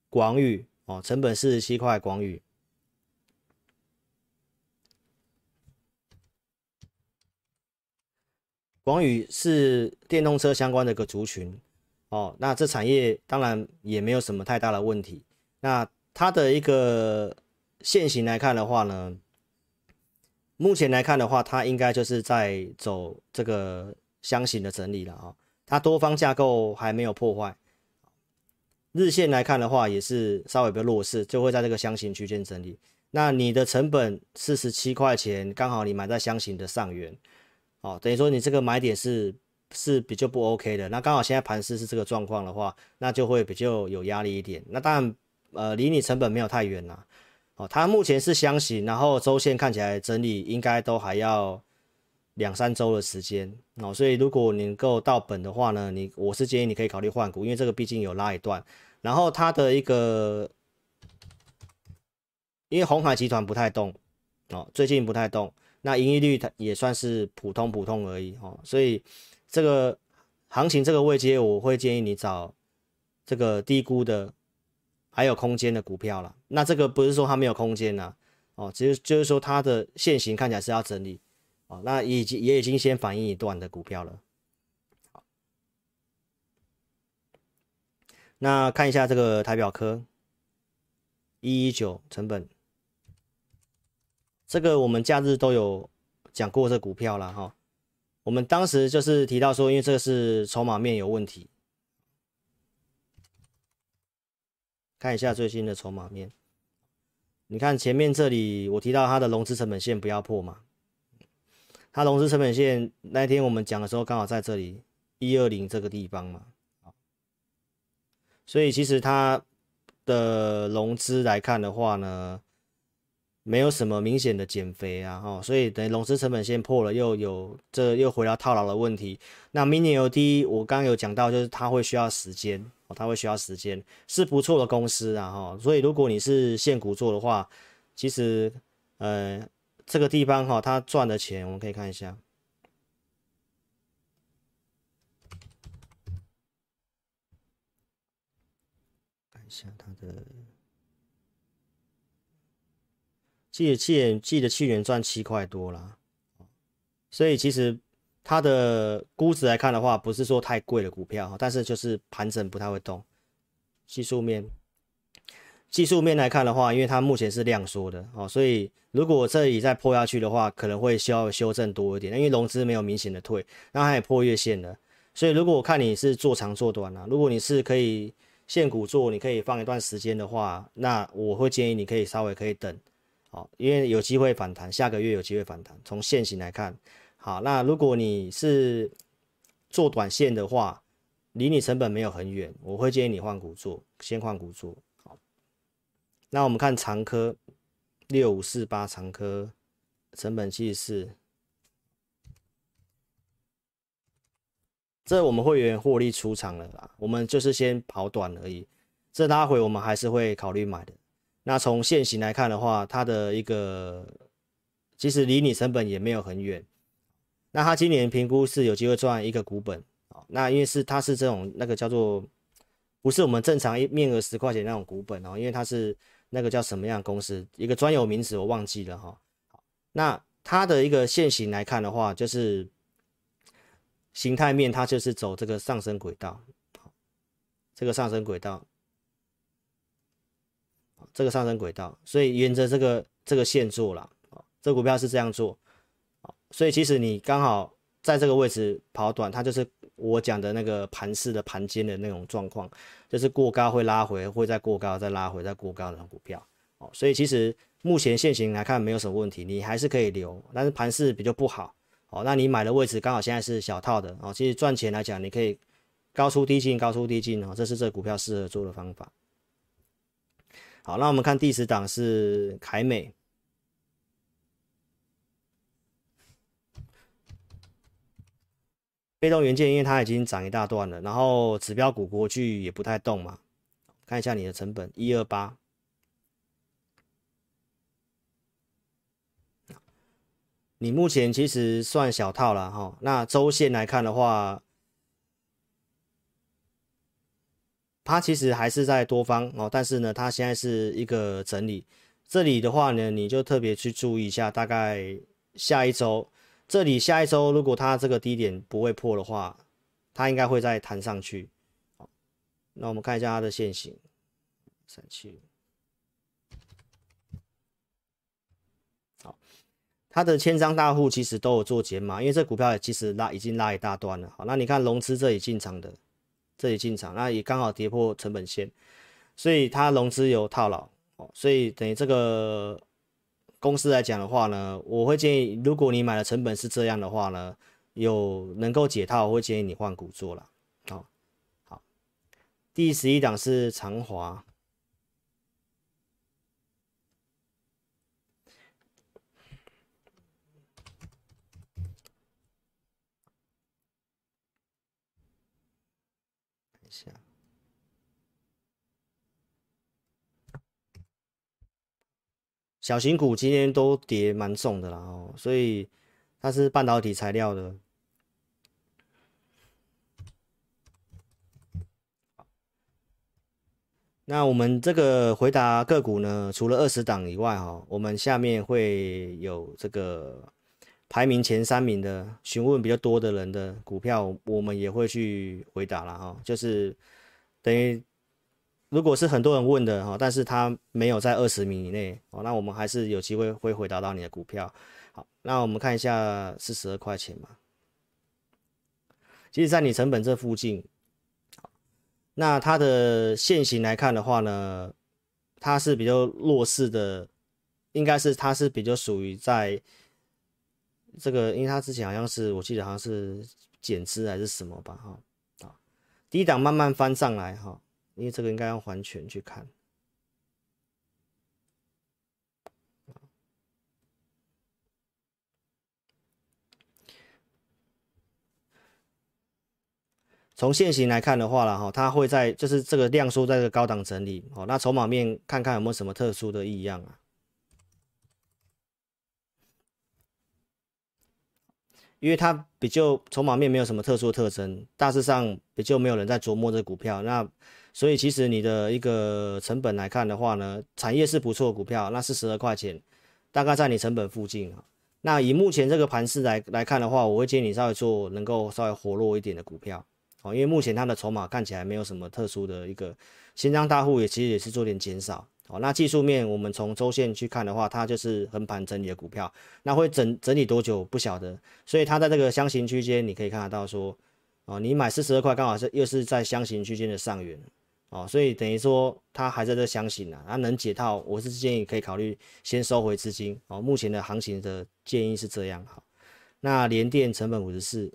广宇，哦，成本四十七块，广宇，广宇是电动车相关的一个族群。哦，那这产业当然也没有什么太大的问题。那它的一个线型来看的话呢，目前来看的话，它应该就是在走这个箱型的整理了啊、哦。它多方架构还没有破坏，日线来看的话也是稍微比较弱势，就会在这个箱型区间整理。那你的成本四十七块钱，刚好你买在箱型的上缘，哦，等于说你这个买点是是比较不 OK 的。那刚好现在盘势是这个状况的话，那就会比较有压力一点。那当然，呃，离你成本没有太远啦。哦，它目前是箱型，然后周线看起来整理应该都还要两三周的时间哦。所以如果能够到本的话呢，你我是建议你可以考虑换股，因为这个毕竟有拉一段，然后它的一个。因为鸿海集团不太动哦，最近不太动，那盈利率它也算是普通普通而已哦，所以这个行情这个位阶，我会建议你找这个低估的还有空间的股票了。那这个不是说它没有空间呐，哦，其实就是说它的线型看起来是要整理哦，那已经也已经先反映一段的股票了。那看一下这个台表科一一九成本。这个我们假日都有讲过这股票了哈，我们当时就是提到说，因为这个是筹码面有问题，看一下最新的筹码面，你看前面这里我提到它的融资成本线不要破嘛，它融资成本线那天我们讲的时候刚好在这里一二零这个地方嘛，所以其实它的融资来看的话呢。没有什么明显的减肥啊，哈，所以等于融资成本线破了，又有这又回到套牢的问题。那 Mini LED 我刚刚有讲到，就是它会需要时间，哦，它会需要时间，是不错的公司啊，哈。所以如果你是现股做的话，其实呃这个地方哈，它赚的钱我们可以看一下，看一下它的。记得去年，记得去年赚七块多啦，所以其实它的估值来看的话，不是说太贵的股票，但是就是盘整不太会动。技术面，技术面来看的话，因为它目前是量缩的哦，所以如果这里再破下去的话，可能会需要修正多一点，因为融资没有明显的退，那它也破月线了，所以如果我看你是做长做短啊，如果你是可以现股做，你可以放一段时间的话，那我会建议你可以稍微可以等。好，因为有机会反弹，下个月有机会反弹。从线型来看，好，那如果你是做短线的话，离你成本没有很远，我会建议你换股做，先换股做。好，那我们看长科六五四八，长科成本七十四，这我们会员获利出场了啦，我们就是先跑短而已，这拉回我们还是会考虑买的。那从现行来看的话，它的一个其实离你成本也没有很远。那它今年评估是有机会赚一个股本啊。那因为是它是这种那个叫做不是我们正常一面额十块钱那种股本哦，因为它是那个叫什么样公司，一个专有名词我忘记了哈。那它的一个线型来看的话，就是形态面它就是走这个上升轨道，这个上升轨道。这个上升轨道，所以沿着这个这个线做了啊，这股票是这样做啊，所以其实你刚好在这个位置跑短，它就是我讲的那个盘式的盘间的那种状况，就是过高会拉回，会再过高再拉回，再过高的股票哦，所以其实目前现行来看没有什么问题，你还是可以留，但是盘势比较不好哦，那你买的位置刚好现在是小套的哦，其实赚钱来讲，你可以高出低进，高出低进哦，这是这股票适合做的方法。好，那我们看第十档是凯美，被动元件，因为它已经涨一大段了，然后指标股国巨也不太动嘛。看一下你的成本一二八，你目前其实算小套了哈。那周线来看的话。它其实还是在多方哦，但是呢，它现在是一个整理。这里的话呢，你就特别去注意一下，大概下一周，这里下一周如果它这个低点不会破的话，它应该会再弹上去。那我们看一下它的线型，三七。好，它的千张大户其实都有做减码，因为这股票也其实拉已经拉一大段了。好，那你看融资这里进场的，这里进场，那也刚好跌破成本线，所以它融资有套牢。哦，所以等于这个公司来讲的话呢，我会建议，如果你买的成本是这样的话呢，有能够解套，我会建议你换股做了。好，好，第十一档是长华。小型股今天都跌蛮重的啦，哦，所以它是半导体材料的。那我们这个回答个股呢，除了二十档以外，哈，我们下面会有这个排名前三名的询问比较多的人的股票，我们也会去回答了，哈，就是等于。如果是很多人问的哈，但是他没有在二十名以内哦，那我们还是有机会会回答到你的股票。好，那我们看一下四十二块钱嘛，其实，在你成本这附近，那它的线型来看的话呢，它是比较弱势的，应该是它是比较属于在这个，因为它之前好像是我记得好像是减资还是什么吧哈，啊，低档慢慢翻上来哈。因为这个应该要还全去看，从现行来看的话了哈，它会在就是这个量缩在这个高档整理，哦，那筹码面看看有没有什么特殊的异样啊？因为它比较筹码面没有什么特殊的特征，大致上比较没有人在琢磨这股票，那。所以其实你的一个成本来看的话呢，产业是不错股票，那四十二块钱，大概在你成本附近。那以目前这个盘势来来看的话，我会建议你稍微做能够稍微活络一点的股票哦，因为目前它的筹码看起来没有什么特殊的一个，新张大户也其实也是做点减少哦。那技术面我们从周线去看的话，它就是横盘整理的股票，那会整整理多久不晓得，所以它在这个箱型区间你可以看得到说，哦，你买四十二块刚好是又是在箱型区间的上缘。哦，所以等于说它还在这箱型啊，它能解套，我是建议可以考虑先收回资金。哦，目前的行情的建议是这样。哈，那联电成本五十四，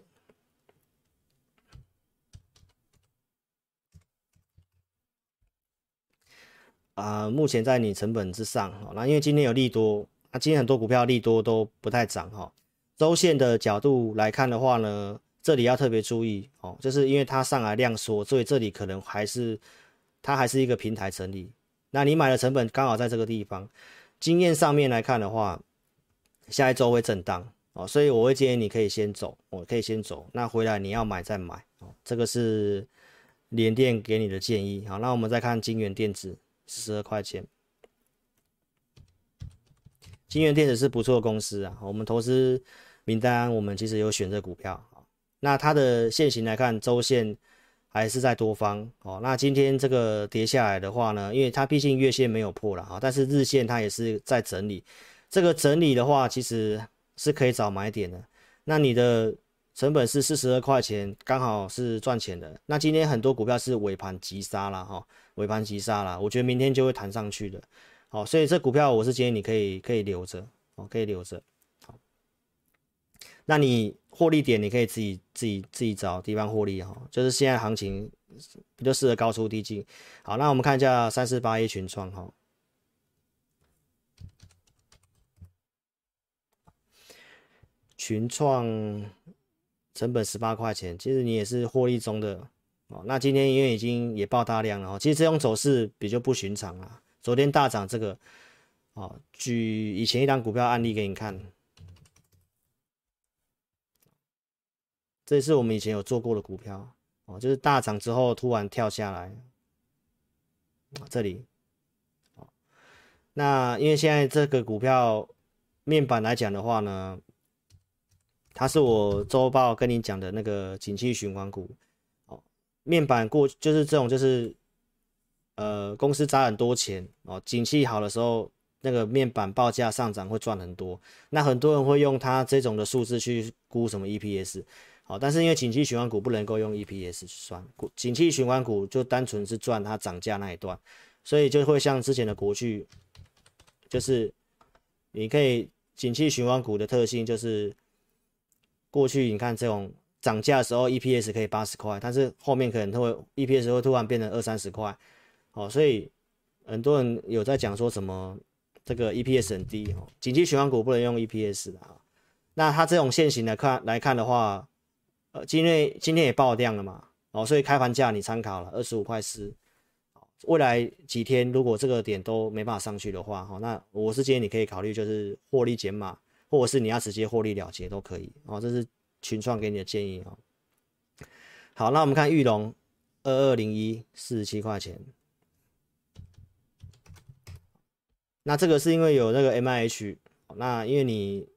啊，目前在你成本之上。哦，那因为今天有利多，那今天很多股票利多都不太涨。哈，周线的角度来看的话呢，这里要特别注意。哦，就是因为它上来量缩，所以这里可能还是。它还是一个平台成立，那你买的成本刚好在这个地方，经验上面来看的话，下一周会震荡。哦，所以我会建议你可以先走，我可以先走，那回来你要买再买。哦，这个是联电给你的建议。好，那我们再看金元电子，四十二块钱，京元电子是不错的公司啊，我们投资名单我们其实有选这股票，那它的线型来看，周线。还是在多方哦，那今天这个跌下来的话呢，因为它毕竟月线没有破了啊，但是日线它也是在整理。这个整理的话，其实是可以找买点的。那你的成本是四十二块钱，刚好是赚钱的。那今天很多股票是尾盘急杀了哈，尾盘急杀了，我觉得明天就会弹上去的。好，所以这股票我是建议你可以可以留着哦，可以留着。好，那你。获利点你可以自己自己自己找地方获利哈，就是现在行情比较适合高出低进。好，那我们看一下三四八一群创哈，群创成本十八块钱，其实你也是获利中的哦。那今天因为已经也爆大量了，其实这种走势比较不寻常啊。昨天大涨这个，哦，举以前一档股票案例给你看。这是我们以前有做过的股票哦，就是大涨之后突然跳下来，这里，那因为现在这个股票面板来讲的话呢，它是我周报跟你讲的那个景气循环股哦，面板过就是这种就是，呃，公司砸很多钱哦，景气好的时候，那个面板报价上涨会赚很多，那很多人会用它这种的数字去估什么 EPS，好，但是因为景气循环股不能够用 EPS 去算，景气循环股就单纯是赚它涨价那一段，所以就会像之前的国巨，就是你可以景气循环股的特性就是，过去你看这种。涨价的时候，EPS 可以八十块，但是后面可能会 EPS 会突然变成二三十块，哦，所以很多人有在讲说什么这个 EPS 很低哦，景气循环股不能用 EPS 的啊。那它这种线型来看来看的话，呃，今天今天也爆量了嘛，哦，所以开盘价你参考了二十五块四，未来几天如果这个点都没办法上去的话，哦，那我是建议你可以考虑就是获利减码，或者是你要直接获利了结都可以，哦，这是。群创给你的建议哦。好，那我们看玉龙二二零一四十七块钱。那这个是因为有那个 M I H，那因为你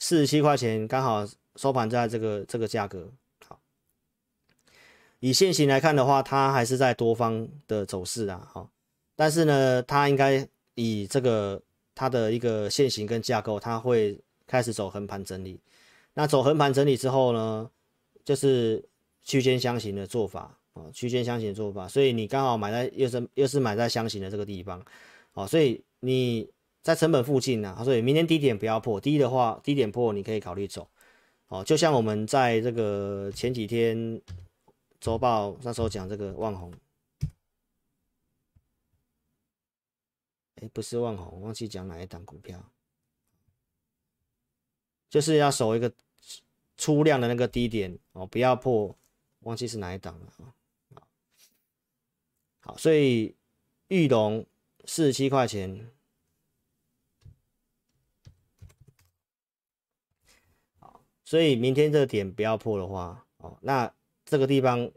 四十七块钱刚好收盘在这个这个价格。好，以现行来看的话，它还是在多方的走势啊。好，但是呢，它应该以这个它的一个现行跟架构，它会开始走横盘整理。那走横盘整理之后呢，就是区间箱型的做法啊，区间箱型做法，所以你刚好买在又是又是买在箱型的这个地方，哦，所以你在成本附近呢，所以明天低点不要破，低的话低点破你可以考虑走，哦，就像我们在这个前几天周报那时候讲这个旺宏，哎，不是旺宏，忘记讲哪一档股票，就是要守一个。出量的那个低点哦，不要破，忘记是哪一档了啊。好，所以玉龙四十七块钱，所以明天这个点不要破的话哦，那这个地方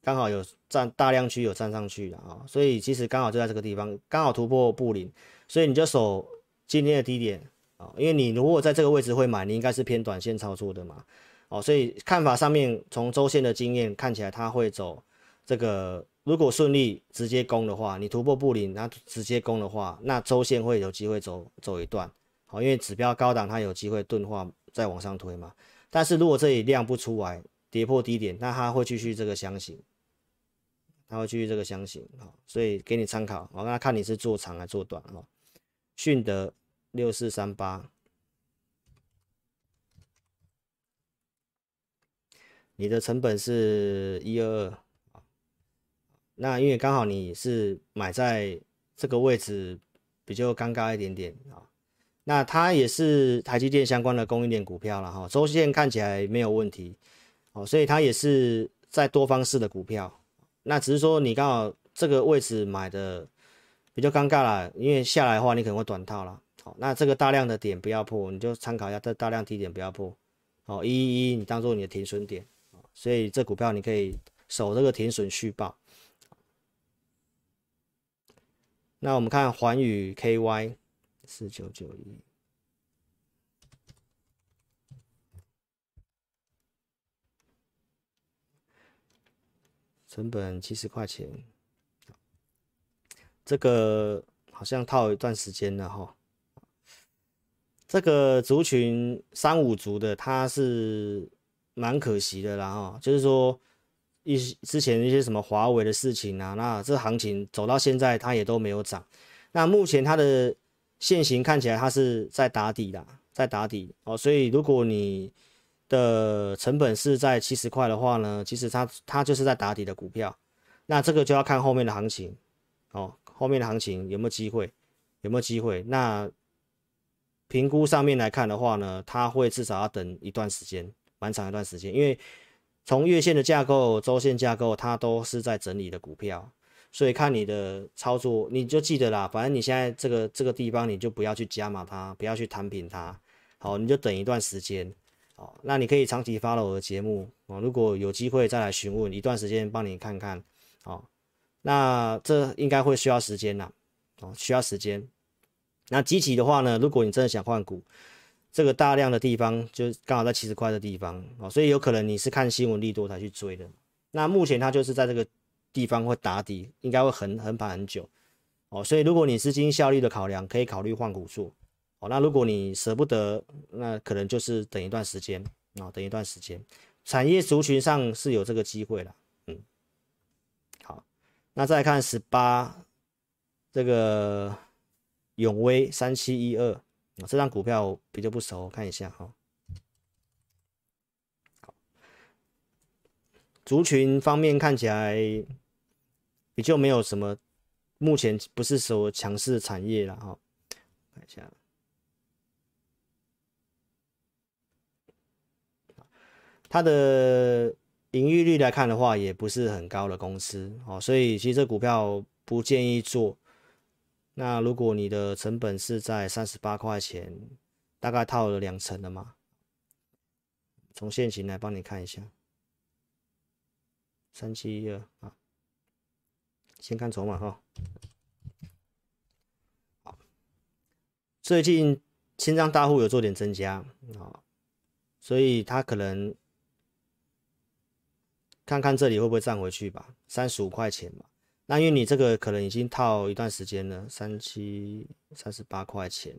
刚好有站大量区有站上去的啊，所以其实刚好就在这个地方，刚好突破布林，所以你就守今天的低点啊。因为你如果在这个位置会买，你应该是偏短线操作的嘛，哦，所以看法上面从周线的经验看起来，它会走这个，如果顺利直接攻的话，你突破布林，那直接攻的话，那周线会有机会走走一段，好，因为指标高档它有机会钝化再往上推嘛，但是如果这里量不出来，跌破低点，那它会继续这个箱型，它会继续这个箱型，啊，所以给你参考，我那看你是做长还是做短哈，迅德。六四三八，你的成本是一二二，那因为刚好你是买在这个位置，比较尴尬一点点啊。那它也是台积电相关的供应链股票了哈，周线看起来没有问题，哦，所以它也是在多方式的股票。那只是说你刚好这个位置买的比较尴尬了，因为下来的话你可能会短套了。好，那这个大量的点不要破，你就参考一下这大量低点不要破。哦，一一一，你当做你的停损点。所以这股票你可以守这个停损续报。那我们看环宇 KY 四九九一，成本七十块钱，这个好像套一段时间了哈。这个族群三五族的，它是蛮可惜的啦哈，就是说一之前一些什么华为的事情啊，那这行情走到现在它也都没有涨。那目前它的现行看起来它是在打底的，在打底。哦，所以如果你的成本是在七十块的话呢，其实它它就是在打底的股票，那这个就要看后面的行情。哦，后面的行情有没有机会，有没有机会。那。评估上面来看的话呢，它会至少要等一段时间，蛮长一段时间，因为从月线的架构、周线架构，它都是在整理的股票，所以看你的操作，你就记得啦，反正你现在这个这个地方，你就不要去加码它，不要去摊平它，好，你就等一段时间，好，那你可以长期 follow 我的节目啊，如果有机会再来询问，一段时间帮你看看，好，那这应该会需要时间啦，哦，需要时间。那集体的话呢，如果你真的想换股，这个大量的地方就刚好在七十块的地方哦，所以有可能你是看新闻利多才去追的那目前它就是在这个地方会打底，应该会横横盘很久哦。所以如果你资金效率的考量，可以考虑换股数哦。那如果你舍不得，那可能就是等一段时间啊、哦，等一段时间。产业族群上是有这个机会了，嗯。好，那再看十八这个永威三七一二啊，这张股票比较不熟，看一下哈。哦族群方面看起来比较没有什么，目前不是说强势产业了哈。看一下，它的盈余率来看的话，也不是很高的公司哦，所以其实这股票不建议做。那如果你的成本是在三十八块钱，大概套了两成的嘛？从现行来帮你看一下。三七一二啊，先看筹码哈。最近千张大户有做点增加啊，所以他可能看看这里会不会站回去吧，三十五块钱嘛。那因为你这个可能已经套一段时间了，三七三十八块钱。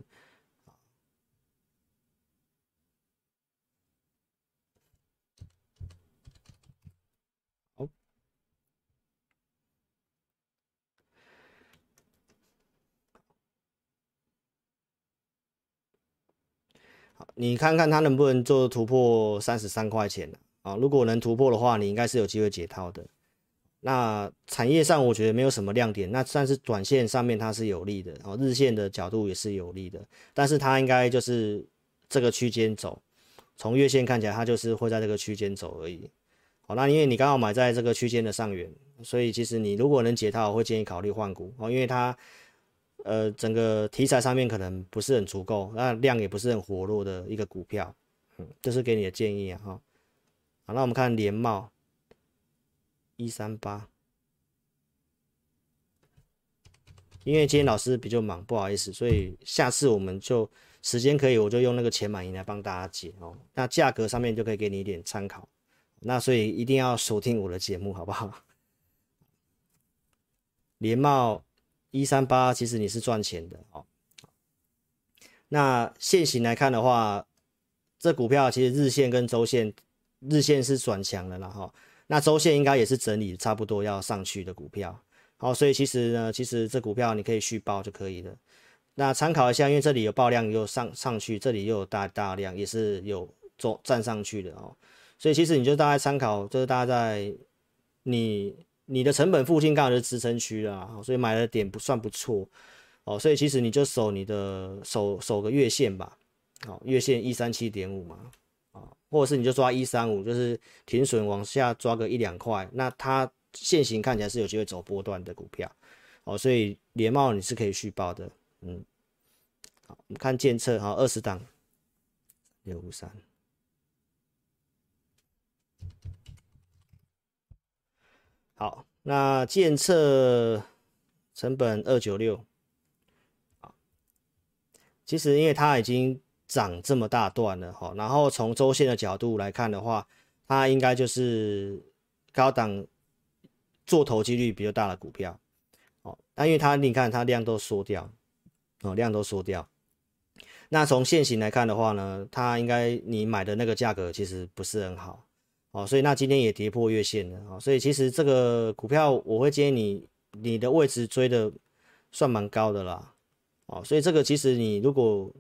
你看看它能不能做突破三十三块钱啊？如果能突破的话，你应该是有机会解套的。那产业上我觉得没有什么亮点，那算是短线上面它是有利的哦，日线的角度也是有利的，但是它应该就是这个区间走，从月线看起来它就是会在这个区间走而已。好，那因为你刚好买在这个区间的上缘，所以其实你如果能解套，我会建议考虑换股哦，因为它。呃，整个题材上面可能不是很足够，那量也不是很活络的一个股票，嗯，这是给你的建议啊，哈。好，那我们看联茂一三八，因为今天老师比较忙，不好意思，所以下次我们就时间可以，我就用那个钱满盈来帮大家解哦。那价格上面就可以给你一点参考，那所以一定要收听我的节目，好不好？联茂。一三八，其实你是赚钱的哦。那现行来看的话，这股票其实日线跟周线，日线是转强的了哈。那周线应该也是整理差不多要上去的股票。好，所以其实呢，其实这股票你可以续报就可以了。那参考一下，因为这里有爆量又上上去，这里又有大大量也是有做站上去的哦。所以其实你就大概参考，就是大概在你。你的成本附近刚好是支撑区啦，所以买的点不算不错哦，所以其实你就守你的守守个月线吧，好，月线一三七点五嘛，啊，或者是你就抓一三五，就是停损往下抓个一两块，那它现行看起来是有机会走波段的股票，哦，所以联茂你是可以续报的，嗯，好，我们看建测哈，二十档六五三。好，那建测成本二九六，其实因为它已经涨这么大段了哈，然后从周线的角度来看的话，它应该就是高档做头几率比较大的股票，哦，那因为它你看它量都缩掉，哦，量都缩掉，那从现行来看的话呢，它应该你买的那个价格其实不是很好。哦，所以那今天也跌破月线了啊，所以其实这个股票我会建议你，你的位置追的算蛮高的啦，哦，所以这个其实你如果，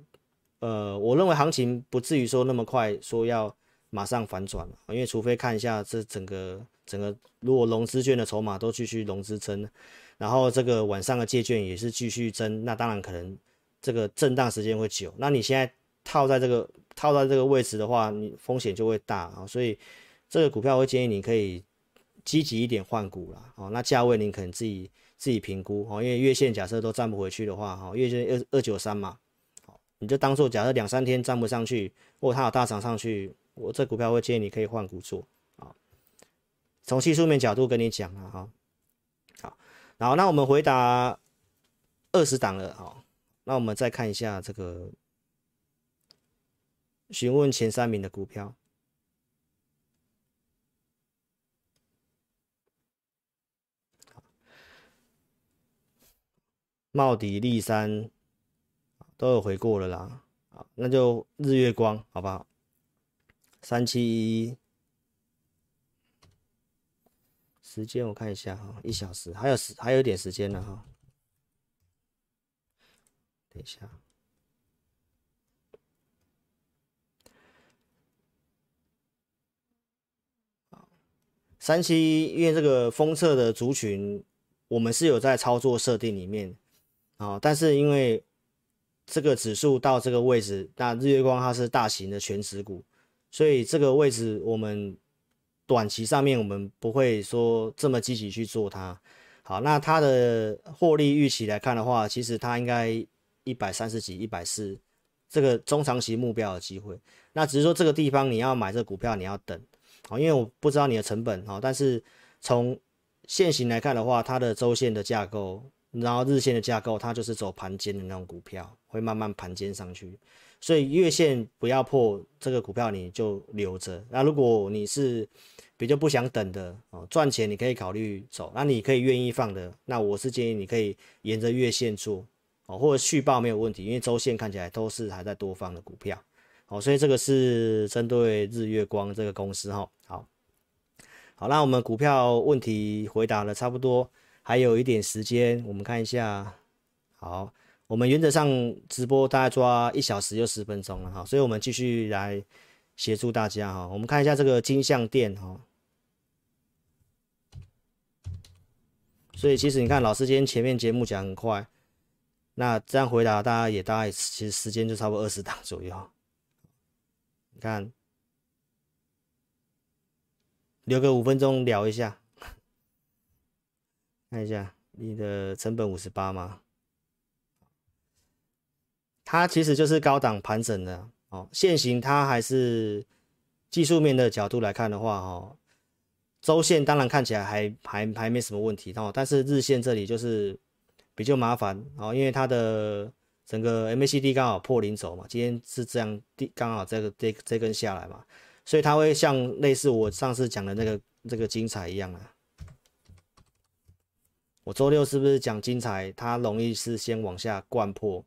呃，我认为行情不至于说那么快说要马上反转，因为除非看一下这整个整个如果融资券的筹码都继续融资增，然后这个晚上的借券也是继续增，那当然可能这个震荡时间会久，那你现在套在这个套在这个位置的话，你风险就会大啊，所以。这个股票我建议你可以积极一点换股啦，哦，那价位你可能自己自己评估哦，因为月线假设都站不回去的话，哈，月线二二九三嘛，你就当做假设两三天站不上去，或它有大涨上去，我这股票会建议你可以换股做啊。从技术面角度跟你讲了哈，好，然后那我们回答二十档了，好，那我们再看一下这个询问前三名的股票。茂迪、力山都有回过了啦，好，那就日月光好不好？三七一，时间我看一下哈，一小时，还有时还有点时间呢哈，等一下。三七，因为这个封测的族群，我们是有在操作设定里面啊，但是因为这个指数到这个位置，那日月光它是大型的权值股，所以这个位置我们短期上面我们不会说这么积极去做它。好，那它的获利预期来看的话，其实它应该一百三十几、一百四，这个中长期目标的机会。那只是说这个地方你要买这股票，你要等。好，因为我不知道你的成本哈，但是从现行来看的话，它的周线的架构，然后日线的架构，它就是走盘间的那种股票，会慢慢盘间上去。所以月线不要破，这个股票你就留着。那如果你是比较不想等的哦，赚钱你可以考虑走。那你可以愿意放的，那我是建议你可以沿着月线做哦，或者续报没有问题，因为周线看起来都是还在多方的股票。哦，所以这个是针对日月光这个公司哈。好，好，那我们股票问题回答了差不多，还有一点时间，我们看一下。好，我们原则上直播大概抓一小时就十分钟了哈，所以我们继续来协助大家哈。我们看一下这个金像店哈。所以其实你看，老师今天前面节目讲很快，那这样回答大家也大概其实时间就差不多二十档左右。你看，留个五分钟聊一下，看一下你的成本五十八吗？它其实就是高档盘整的哦。线型它还是技术面的角度来看的话，哦，周线当然看起来还还还没什么问题哦，但是日线这里就是比较麻烦哦，因为它的。整个 MACD 刚好破零轴嘛，今天是这样，刚好这个这这根下来嘛，所以它会像类似我上次讲的那个这个精彩一样啊。我周六是不是讲精彩？它容易是先往下灌破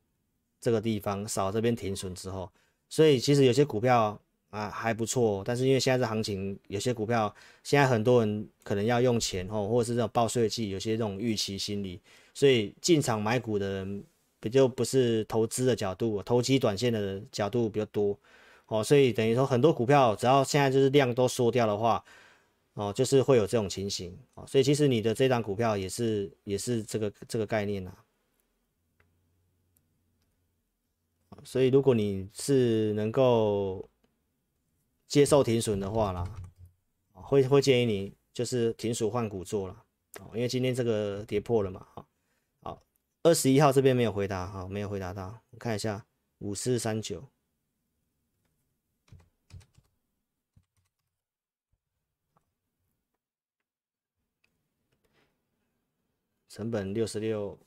这个地方，扫这边停损之后，所以其实有些股票啊还不错，但是因为现在这行情，有些股票现在很多人可能要用钱哦，或者是这种报税季，有些这种预期心理，所以进场买股的人。比就不是投资的角度，投机短线的角度比较多，哦，所以等于说很多股票只要现在就是量都缩掉的话，哦，就是会有这种情形，哦，所以其实你的这档股票也是也是这个这个概念呐，所以如果你是能够接受停损的话啦，会会建议你就是停损换股做了，哦，因为今天这个跌破了嘛，哈。二十一号这边没有回答，好，没有回答到，我看一下五四三九，成本六十六，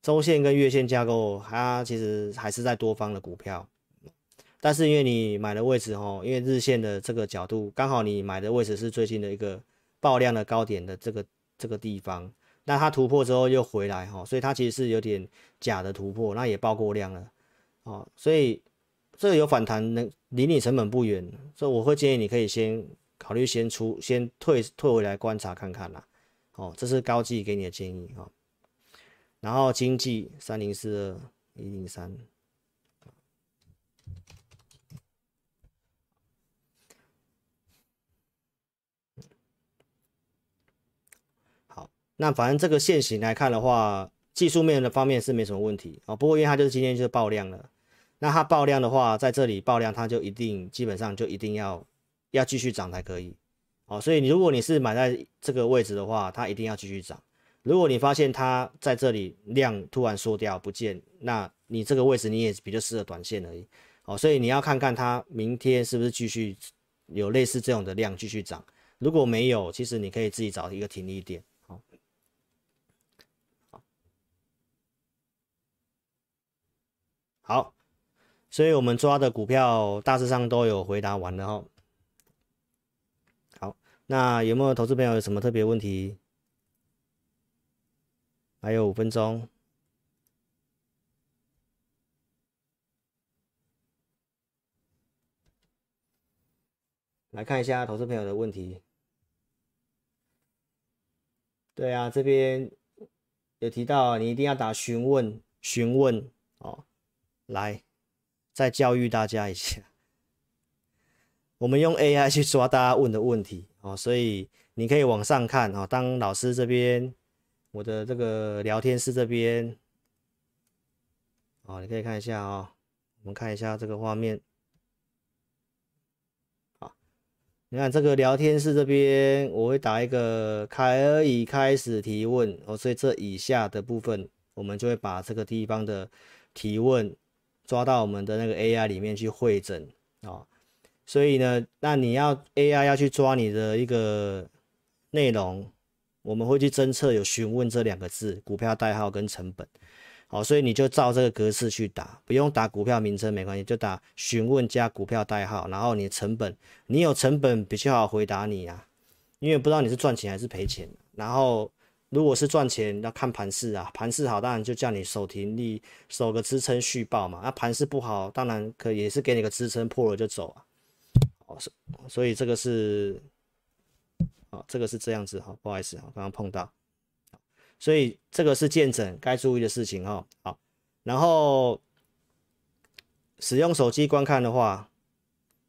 周线跟月线架构，它其实还是在多方的股票，但是因为你买的位置哦，因为日线的这个角度，刚好你买的位置是最近的一个。爆量的高点的这个这个地方，那它突破之后又回来哈，所以它其实是有点假的突破，那也爆过量了，哦，所以这个有反弹，能离你成本不远，所以我会建议你可以先考虑先出，先退退回来观察看看啦，哦，这是高技给你的建议哦，然后经济三零四二一零三。好那反正这个线型来看的话，技术面的方面是没什么问题啊。不过因为它就是今天就是爆量了，那它爆量的话，在这里爆量，它就一定基本上就一定要要继续涨才可以。哦，所以你如果你是买在这个位置的话，它一定要继续涨。如果你发现它在这里量突然缩掉不见，那你这个位置你也比较适合短线而已。哦，所以你要看看它明天是不是继续有类似这种的量继续涨。如果没有，其实你可以自己找一个停利点。好，所以我们抓的股票大致上都有回答完了哈。那有没有投资朋友有什么特别问题？还有五分钟，来看一下投资朋友的问题。对啊，这边有提到，你一定要打询问，询问哦，来再教育大家一下。我们用 AI 去抓大家问的问题哦，所以你可以往上看哦。当老师这边，我的这个聊天室这边，哦，你可以看一下哦。我们看一下这个画面。你看这个聊天室这边，我会打一个凯尔已开始提问哦，所以这以下的部分，我们就会把这个地方的提问抓到我们的那个 AI 里面去汇整啊。所以呢，那你要 AI 要去抓你的一个内容，我们会去侦测有询问这两个字，股票代号跟成本。好，所以你就照这个格式去打，不用打股票名称没关系，就打询问加股票代号，然后你的成本，你有成本比较好回答你啊，因为不知道你是赚钱还是赔钱。然后如果是赚钱，要看盘势啊，盘势好当然就叫你守停利，守个支撑续报嘛。那盘势不好，当然可也是给你个支撑，破了就走啊。哦，所以这个是，哦，这个是这样子哈，不好意思啊，刚刚碰到。所以这个是见证该注意的事情哦。好，然后使用手机观看的话，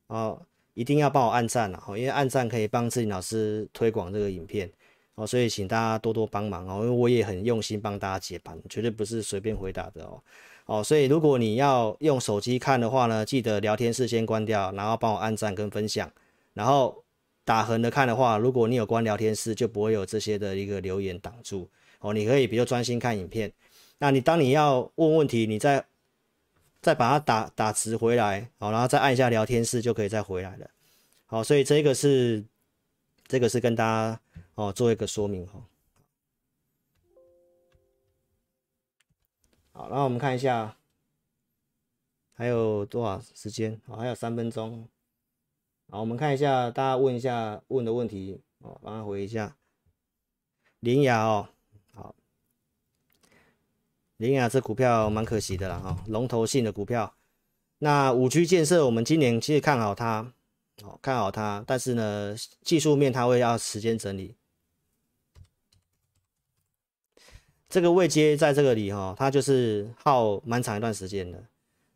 哦，一定要帮我按赞了哦，因为按赞可以帮自己老师推广这个影片哦。所以请大家多多帮忙哦，因为我也很用心帮大家解盘，绝对不是随便回答的哦。哦，所以如果你要用手机看的话呢，记得聊天室先关掉，然后帮我按赞跟分享。然后打横的看的话，如果你有关聊天室，就不会有这些的一个留言挡住。哦，你可以比较专心看影片，那你当你要问问题，你再再把它打打直回来，好，然后再按一下聊天室就可以再回来了。好，所以这个是这个是跟大家哦做一个说明哈。好，然后我们看一下还有多少时间？好，还有三分钟。好，我们看一下大家问一下问的问题，哦，帮他回一下。林雅哦。好，林雅这股票蛮可惜的啦，哈，龙头性的股票。那五 G 建设，我们今年其实看好它，哦，看好它，但是呢，技术面它会要时间整理。这个位阶在这个里哈，它就是耗蛮长一段时间的。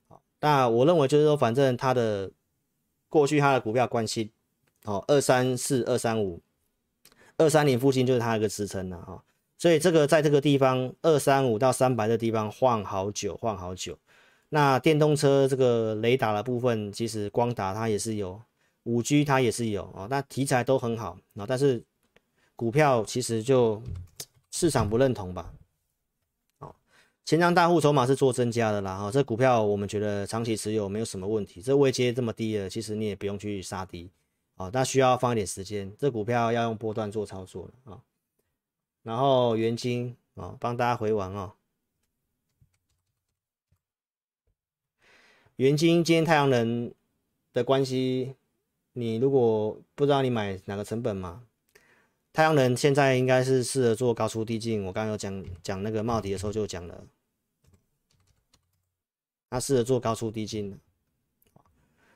好，那我认为就是说，反正它的过去它的股票关系，哦，二三四、二三五、二三零附近就是它一个支撑了哈。所以这个在这个地方二三五到三百的地方晃好久，晃好久。那电动车这个雷达的部分，其实光达它也是有，五 G 它也是有哦。那题材都很好啊，但是股票其实就市场不认同吧。哦，前张大户筹码是做增加的啦。哈，这股票我们觉得长期持有没有什么问题。这位阶这么低了，其实你也不用去杀低啊。但需要放一点时间，这股票要用波段做操作了啊。然后元晶啊，帮大家回完哦。元晶今天太阳能的关系，你如果不知道你买哪个成本嘛，太阳能现在应该是适合做高出低进。我刚刚有讲讲那个帽底的时候就讲了，它适合做高出低进。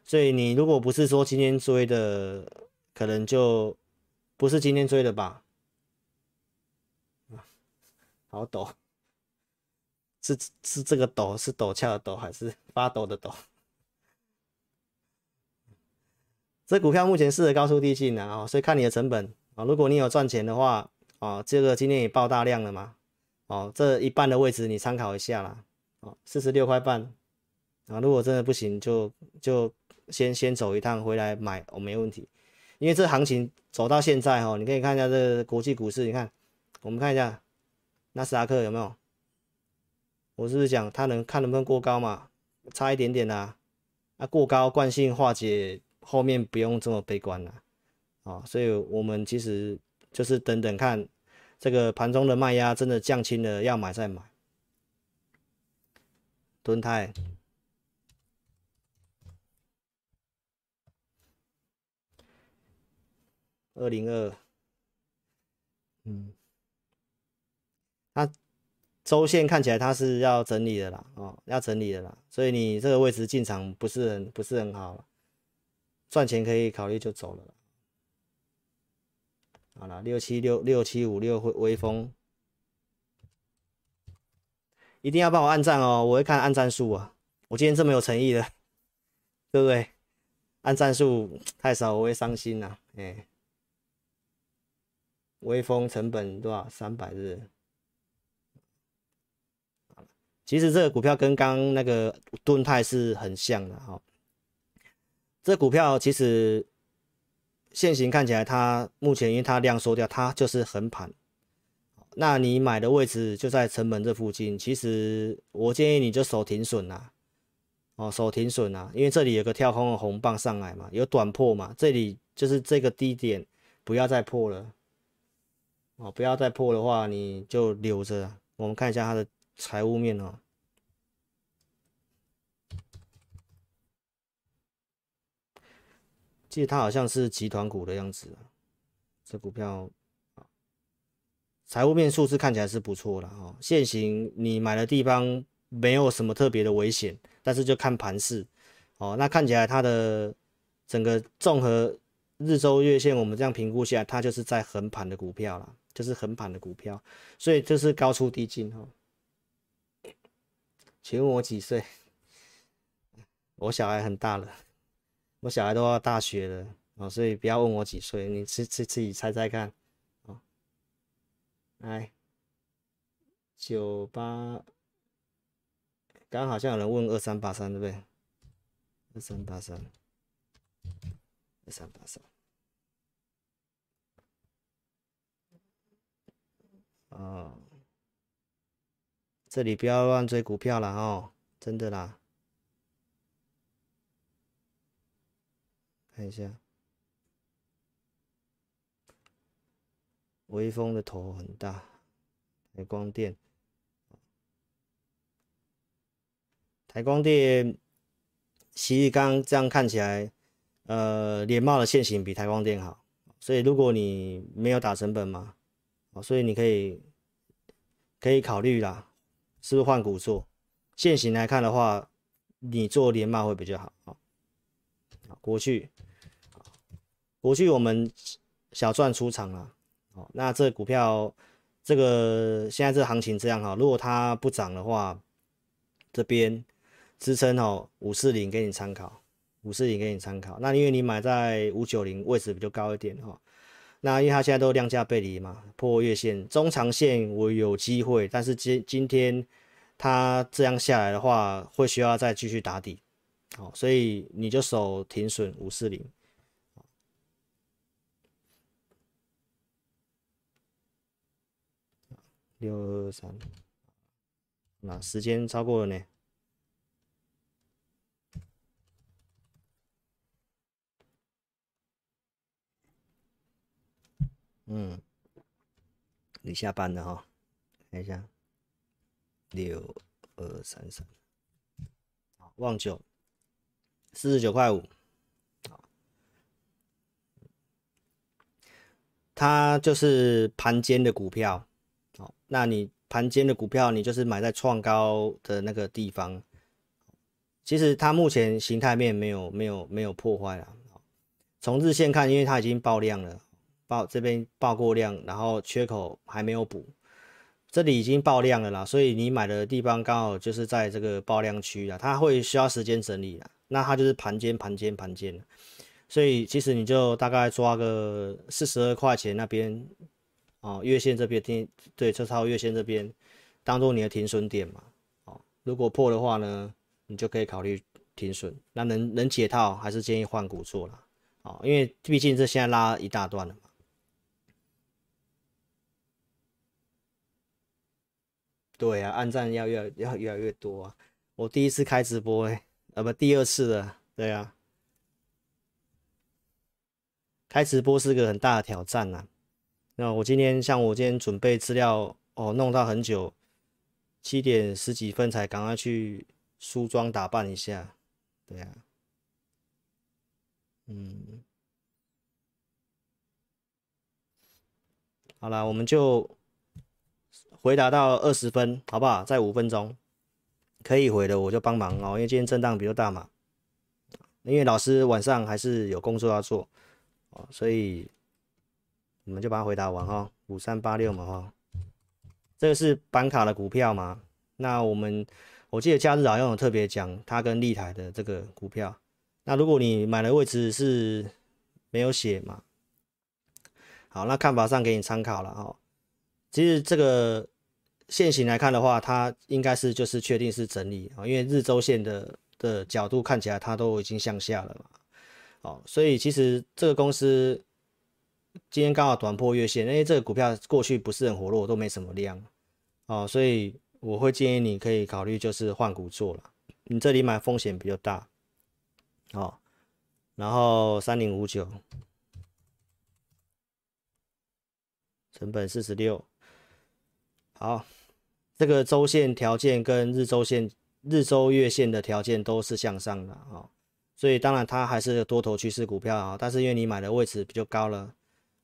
所以你如果不是说今天追的，可能就不是今天追的吧。好抖，是是这个抖是陡峭的陡还是发抖的抖？这股票目前适合高出低进的啊，所以看你的成本啊。如果你有赚钱的话啊，这个今天也爆大量了嘛，哦，这一半的位置你参考一下啦，哦，四十六块半啊。如果真的不行，就就先先走一趟回来买，哦，没问题。因为这行情走到现在哦，你可以看一下这国际股市，你看，我们看一下。纳斯达克有没有？我是不是讲它能看能不能过高嘛？差一点点啦，啊，过高惯性化解，后面不用这么悲观了啊。所以我们其实就是等等看，这个盘中的卖压真的降轻了，要买再买。蹲泰，二零二，嗯，它周线看起来它是要整理的啦，哦，要整理的啦，所以你这个位置进场不是很不是很好，赚钱可以考虑就走了。好了，六七六六七五六微风，一定要帮我按赞哦，我会看按赞数啊，我今天这么有诚意的，对不对？按赞数太少我会伤心呐，哎，微风成本多少？三百日。其实这个股票跟刚那个盾泰是很像的哈。这股票其实现行看起来，它目前因为它量缩掉，它就是横盘。那你买的位置就在成本这附近，其实我建议你就守停损呐。哦，守停损啊，因为这里有个跳空的红棒上来嘛，有短破嘛，这里就是这个低点，不要再破了。哦，不要再破的话，你就留着。我们看一下它的财务面哦，其实它好像是集团股的样子，这股票，财务面数字看起来是不错的哦。现行你买的地方没有什么特别的危险。但是就看盘势，哦，那看起来它的整个综合日周月线，我们这样评估下，它就是在横盘的股票啦，就是横盘的股票，所以这是高出低进哈。请问我几岁？我小孩很大了，我小孩都要大学了哦，所以不要问我几岁，你自自自己猜猜看，哦，来，九八。刚刚好像有人问二三八三，对不对？二三八三，二三八三。哦，这里不要乱追股票了哦，真的啦。看一下，微风的头很大，台光电。台光电，其实刚这样看起来，呃，联茂的线型比台光电好，所以如果你没有打成本嘛，哦所以你可以可以考虑啦，是不是换股做？现行来看的话，你做联茂会比较好。好，国巨，国巨我们小赚出场了，哦，那这股票这个现在这行情这样哈，如果它不涨的话，这边。支撑哦，五四零给你参考，五四零给你参考。那因为你买在五九零位置比较高一点哈，那因为它现在都量价背离嘛，破月线，中长线我有机会，但是今今天它这样下来的话，会需要再继续打底，好，所以你就守停损五四零，六二三，那时间超过了呢。嗯，你下班了哈，看一下，六二三三，好，旺九，四十九块五，好，它就是盘间的股票，好，那你盘间的股票，你就是买在创高的那个地方，其实它目前形态面没有没有没有破坏了，从日线看，因为它已经爆量了。爆这边爆过量，然后缺口还没有补，这里已经爆量了啦，所以你买的地方刚好就是在这个爆量区啊，它会需要时间整理啊，那它就是盘间盘间盘间，所以其实你就大概抓个四十二块钱那边哦，月线这边停，对，这超月线这边当做你的停损点嘛，哦，如果破的话呢，你就可以考虑停损，那能能解套还是建议换股做了，哦，因为毕竟这现在拉一大段了。对啊，按赞要越要越来越多啊！我第一次开直播哎，呃不，第二次了。对啊，开直播是个很大的挑战呐。那我今天像我今天准备资料哦，弄到很久，七点十几分才赶快去梳妆打扮一下。对啊，嗯，好了，我们就回答到二十分，好不好？再五分钟可以回的我就帮忙哦，因为今天震荡比较大嘛。因为老师晚上还是有工作要做哦，所以我们就把它回答完哈。五三八六嘛哈，这个是板卡的股票嘛？那我们我记得假日好像有特别讲它跟立台的这个股票。那如果你买的位置是没有写嘛？好，那看法上给你参考了哈。其实这个现行来看的话，它应该是就是确定是整理啊，因为日周线的。的角度看起来，它都已经向下了嘛，哦，所以其实这个公司今天刚好短破月线，因为这个股票过去不是很活络，都没什么量，哦，所以我会建议你可以考虑就是换股做了，你这里买风险比较大，哦，然后三零五九，成本四十六，好，这个周线条件跟日周线。日周月线的条件都是向上的啊，所以当然它还是多头趋势股票啊，但是因为你买的位置比较高了，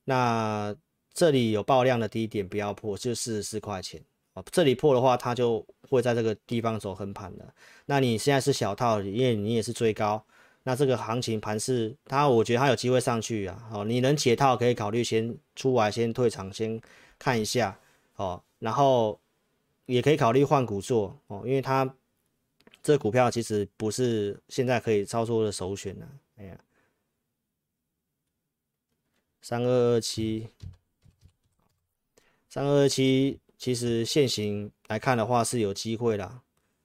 那这里有爆量的低点不要破，就四十四块钱啊，这里破的话，它就会在这个地方走横盘了。那你现在是小套，因为你也是追高，那这个行情盘势它，我觉得它有机会上去啊，哦，你能解套可以考虑先出来，先退场，先看一下哦，然后也可以考虑换股做哦，因为它。这股票其实不是现在可以操作的首选了。哎呀，三二二七，三二二七，其实现行来看的话是有机会啦。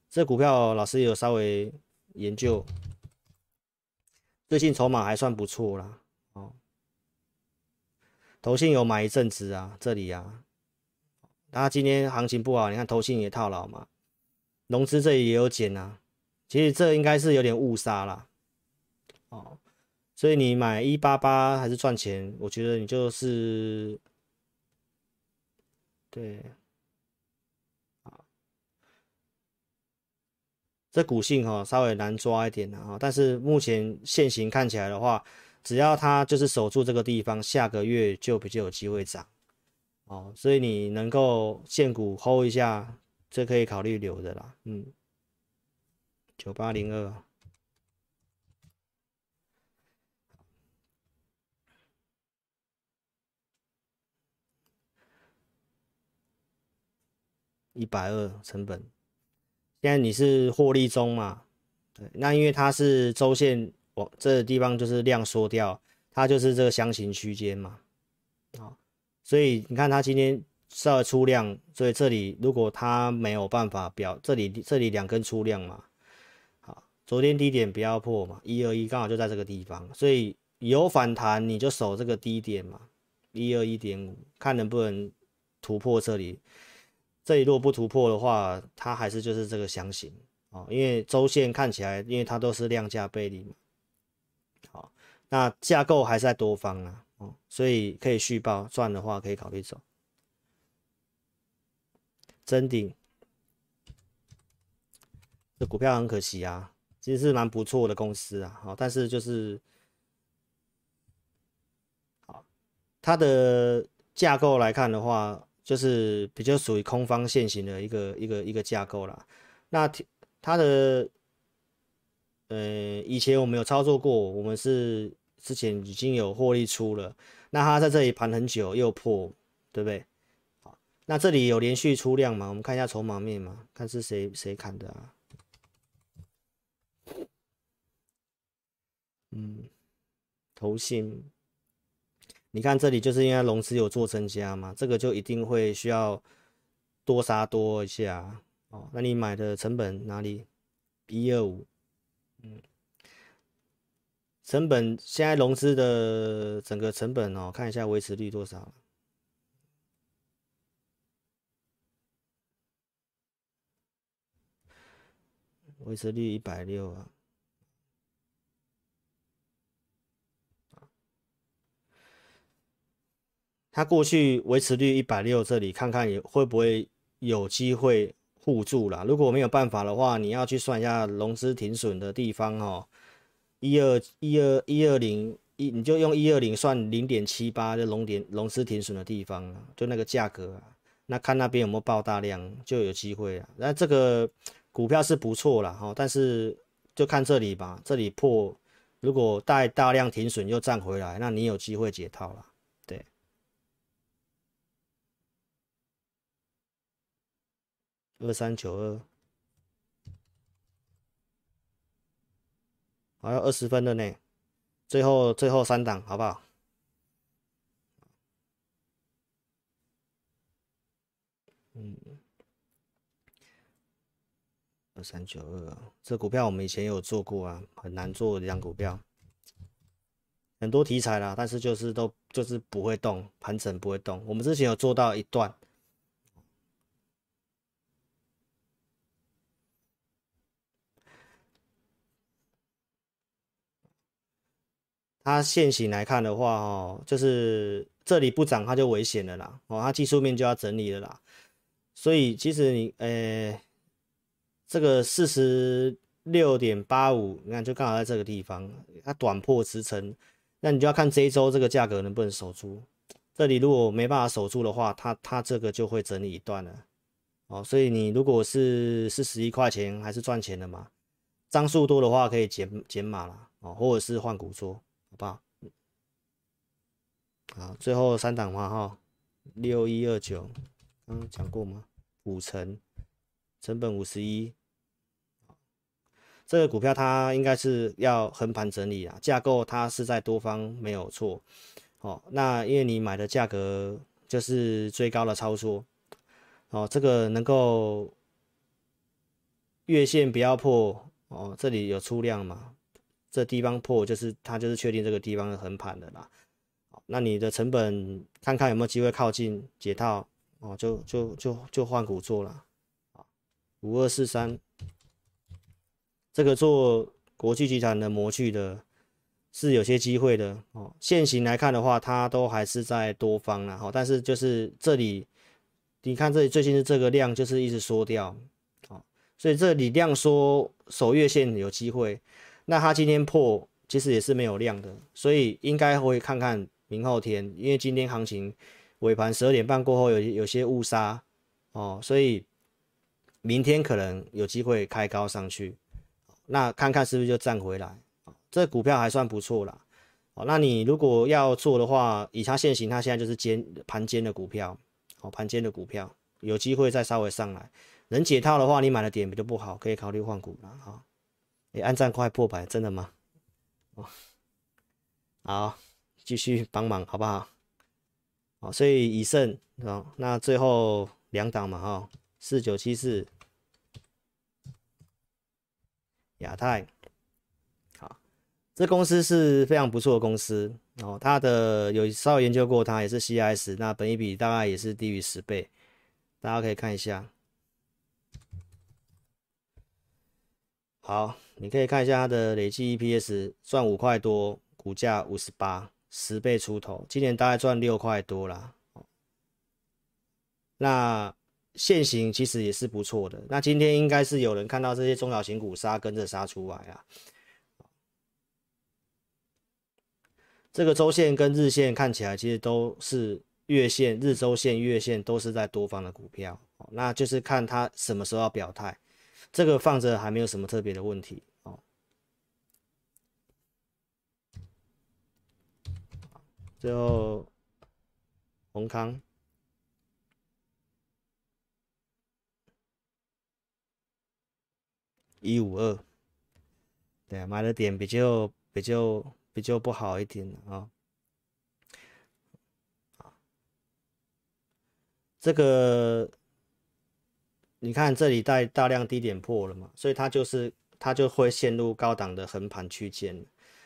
这股票老师有稍微研究，最近筹码还算不错啦。哦，投信有买一阵子啊，这里啊，那今天行情不好，你看投信也套牢嘛。融资这里也有减啊，其实这应该是有点误杀啦，哦，所以你买一八八还是赚钱，我觉得你就是，对，啊，这股性哈稍微难抓一点啊，但是目前现行看起来的话，只要它就是守住这个地方，下个月就比较有机会涨，哦，所以你能够现股 hold 一下。这可以考虑留的啦，嗯，九八零二，一百二成本，现在你是获利中嘛？对，那因为它是周线往这个地方就是量缩掉，它就是这个箱型区间嘛，哦，所以你看它今天。稍微出量，所以这里如果它没有办法表，这里这里两根出量嘛，好，昨天低点不要破嘛，一二一刚好就在这个地方，所以有反弹你就守这个低点嘛，一二一点五，看能不能突破这里，这里如果不突破的话，它还是就是这个箱型啊，因为周线看起来，因为它都是量价背离嘛，好，那架构还是在多方啊，哦，所以可以续报赚的话可以考虑走。真顶，这股票很可惜啊，其实是蛮不错的公司啊，好，但是就是，好，它的架构来看的话，就是比较属于空方线型的一个一个一个架构啦。那它的，呃，以前我们有操作过，我们是之前已经有获利出了，那它在这里盘很久又破，对不对？那这里有连续出量吗？我们看一下筹码面嘛，看是谁谁砍的啊？嗯，投信，你看这里就是因为融资有做增加嘛，这个就一定会需要多杀多一下哦。那你买的成本哪里？一二五，嗯，成本现在融资的整个成本哦，看一下维持率多少。维持率一百六啊，它过去维持率一百六，这里看看也会不会有机会护住啦。如果没有办法的话，你要去算一下融资停损的地方哦，一二一二一二零一你就用一二零算零点七八，就龙点龙狮停损的地方啊，就那个价格啊，那看那边有没有爆大量，就有机会啊。那这个股票是不错了哈，但是就看这里吧，这里破，如果带大量停损又站回来，那你有机会解套了。对，二三九二，还有二十分的呢。最后最后三档好不好？嗯，二三九二，这股票我们以前有做过啊，很难做的一张股票，很多题材啦，但是就是都就是不会动，盘整不会动。我们之前有做到一段。它现行来看的话，哦，就是这里不涨，它就危险了啦。哦，它技术面就要整理了啦。所以其实你，呃，这个四十六点八五，你看就刚好在这个地方，它短破支撑，那你就要看这一周这个价格能不能守住。这里如果没办法守住的话，它它这个就会整理一段了。哦，所以你如果是四十一块钱还是赚钱的嘛，张数多的话可以减减码了，哦，或者是换股做。好吧好？最后三档嘛哈，六一二九，刚刚讲过吗？五成，成本五十一，这个股票它应该是要横盘整理啊，架构它是在多方没有错。哦，那因为你买的价格就是最高的操作，哦，这个能够月线不要破，哦，这里有出量嘛？这地方破就是它就是确定这个地方是横盘的啦，那你的成本看看有没有机会靠近解套哦，就就就就换股做了，五二四三，这个做国际集团的模具的，是有些机会的哦。现行来看的话，它都还是在多方了哈，但是就是这里，你看这里最近的这个量就是一直缩掉，所以这里量缩守月线有机会。那它今天破，其实也是没有量的，所以应该会看看明后天，因为今天行情尾盘十二点半过后有有些误杀哦，所以明天可能有机会开高上去，那看看是不是就站回来，这股票还算不错啦。哦，那你如果要做的话，以它现行，它现在就是尖盘尖的股票，哦，盘尖的股票有机会再稍微上来，能解套的话，你买的点比较不好，可以考虑换股了哈。你按赞快破百，真的吗？哦，好，继续帮忙好不好？好，所以以胜啊，那最后两档嘛哈，四九七四，亚太，好，这公司是非常不错的公司哦，它的有稍微研究过，它也是 CIS，那本一比大概也是低于十倍，大家可以看一下，好。你可以看一下它的累计 EPS 赚五块多，股价五十八，十倍出头，今年大概赚六块多啦。那现行其实也是不错的。那今天应该是有人看到这些中小型股杀，跟着杀出来啊。这个周线跟日线看起来其实都是月线、日周线、月线都是在多方的股票，那就是看它什么时候要表态。这个放着还没有什么特别的问题哦。最后，宏康一五二，对，买的点比较比较比较不好一点啊。这个。你看这里带大量低点破了嘛，所以它就是它就会陷入高档的横盘区间。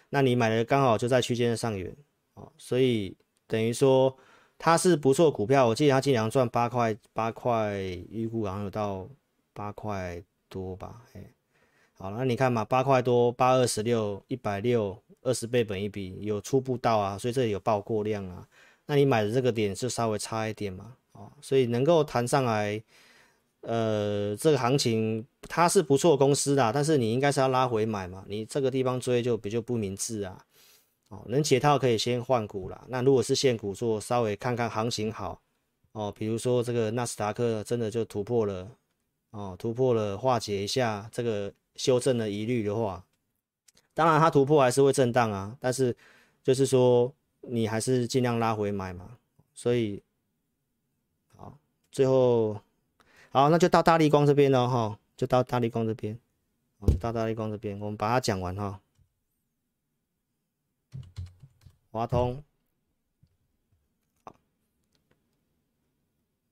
那你买的刚好就在区间的上缘哦，所以等于说它是不错股票。我记得它经常赚八块八块，预估好像有到八块多吧？哎，好，那你看嘛，八块多，八二十六，一百六，二十倍本一比有初步到啊，所以这里有爆过量啊。那你买的这个点就稍微差一点嘛，哦，所以能够弹上来。呃，这个行情它是不错公司的，但是你应该是要拉回买嘛，你这个地方追就比较不明智啊。哦，能解套可以先换股啦。那如果是现股做，稍微看看行情好哦，比如说这个纳斯达克真的就突破了哦，突破了化解一下这个修正的疑虑的话，当然它突破还是会震荡啊，但是就是说你还是尽量拉回买嘛。所以好，最后好，那就到大立光这边了哈，就到大立光这边，好，到大立光这边，我们把它讲完哈。华通，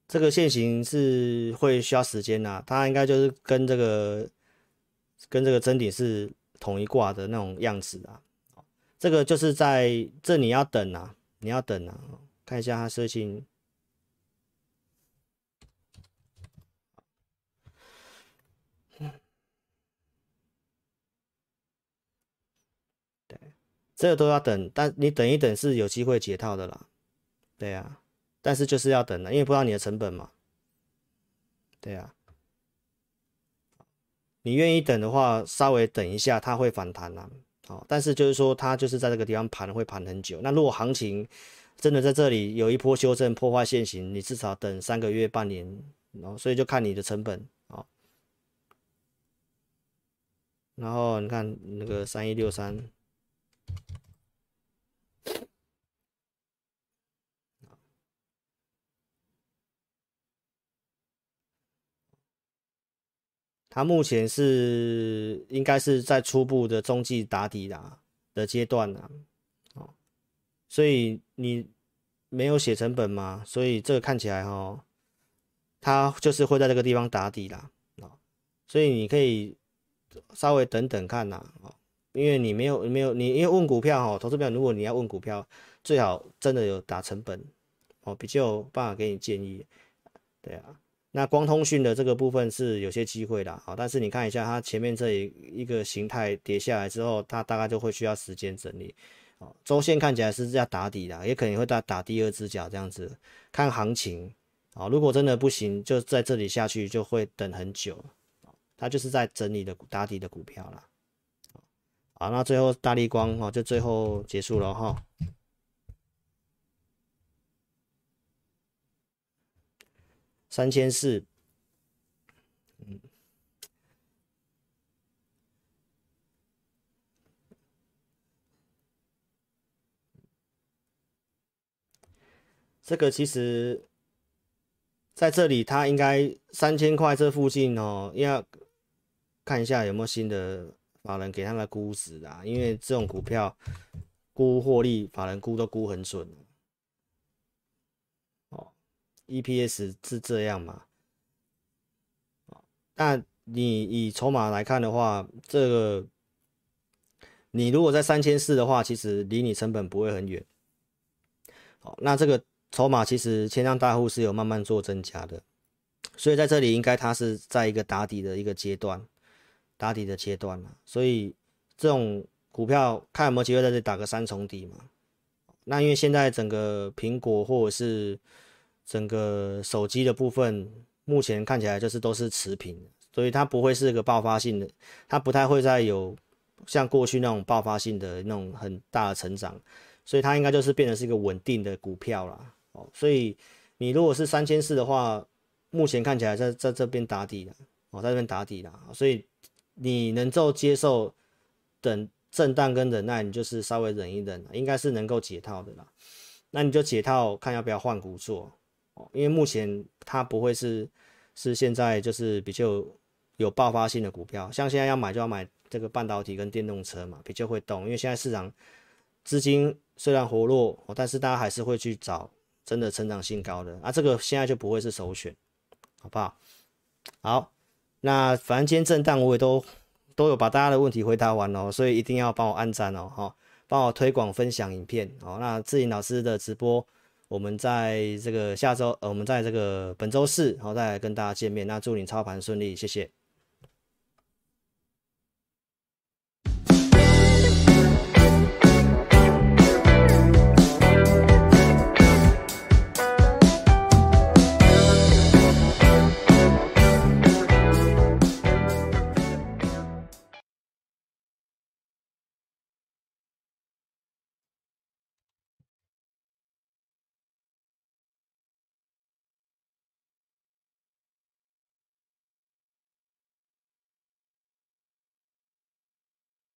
这个线型是会需要时间呐，它应该就是跟这个跟这个真顶是同一挂的那种样子啊。这个就是在这你要等啊，你要等啊，看一下它设计。这个都要等，但你等一等是有机会解套的啦，对、啊，但是就是要等了，因为不知道你的成本嘛，对、啊，你愿意等的话，稍微等一下，它会反弹啦，好，但是就是说它就是在这个地方盘会盘很久，那如果行情真的在这里有一波修正破坏现行，你至少等三个月半年，然后所以就看你的成本啊，然后你看那个三一六三。它目前是应该是在初步的中继打底的的阶段呢，哦，所以你没有写成本嘛，所以这个看起来哈，它就是会在这个地方打底啦，哦，所以你可以稍微等等看呐，啊，因为你没有没有你因为问股票哈，投资票如果你要问股票，最好真的有打成本，哦，比较有办法给你建议，对啊。那光通讯的这个部分是有些机会的，好，但是你看一下它前面这一一个形态跌下来之后，它大概就会需要时间整理，哦，周线看起来是要打底的，也可能会打打第二只脚这样子，看行情，啊，如果真的不行，就在这里下去就会等很久，它就是在整理的打底的股票啦，好，那最后大力光哦，就最后结束了哈。三千四，嗯，这个其实在这里，它应该三千块这附近哦，要看一下有没有新的法人给他们估值啊，因为这种股票估获利，法人估都估很准。哦 EPS 是这样嘛？但你以筹码来看的话，这个你如果在三千四的话，其实离你成本不会很远。哦，那这个筹码其实千张大户是有慢慢做增加的，所以在这里应该它是在一个打底的一个阶段，打底的阶段了。所以这种股票看有没有机会在这打个三重底嘛？那因为现在整个苹果或者是整个手机的部分目前看起来就是都是持平，所以它不会是一个爆发性的，它不太会再有像过去那种爆发性的那种很大的成长，所以它应该就是变成是一个稳定的股票啦。哦，所以你如果是三千四的话，目前看起来在在这边打底了，哦，在这边打底了，所以你能够接受等震荡跟忍耐，你就是稍微忍一忍，应该是能够解套的啦。那你就解套，看要不要换股做哦。因为目前它不会是是现在就是比较有爆发性的股票，像现在要买就要买这个半导体跟电动车嘛，比较会动。因为现在市场资金虽然活络，但是大家还是会去找真的成长性高的啊，这个现在就不会是首选，好不好？好，那反正今天震荡我也都都有把大家的问题回答完哦，所以一定要帮我按赞哦，哈，帮我推广分享影片哦。那志颖老师的直播。我们在这个下周，呃，我们在这个本周四，好再来跟大家见面。那祝你操盘顺利，谢谢。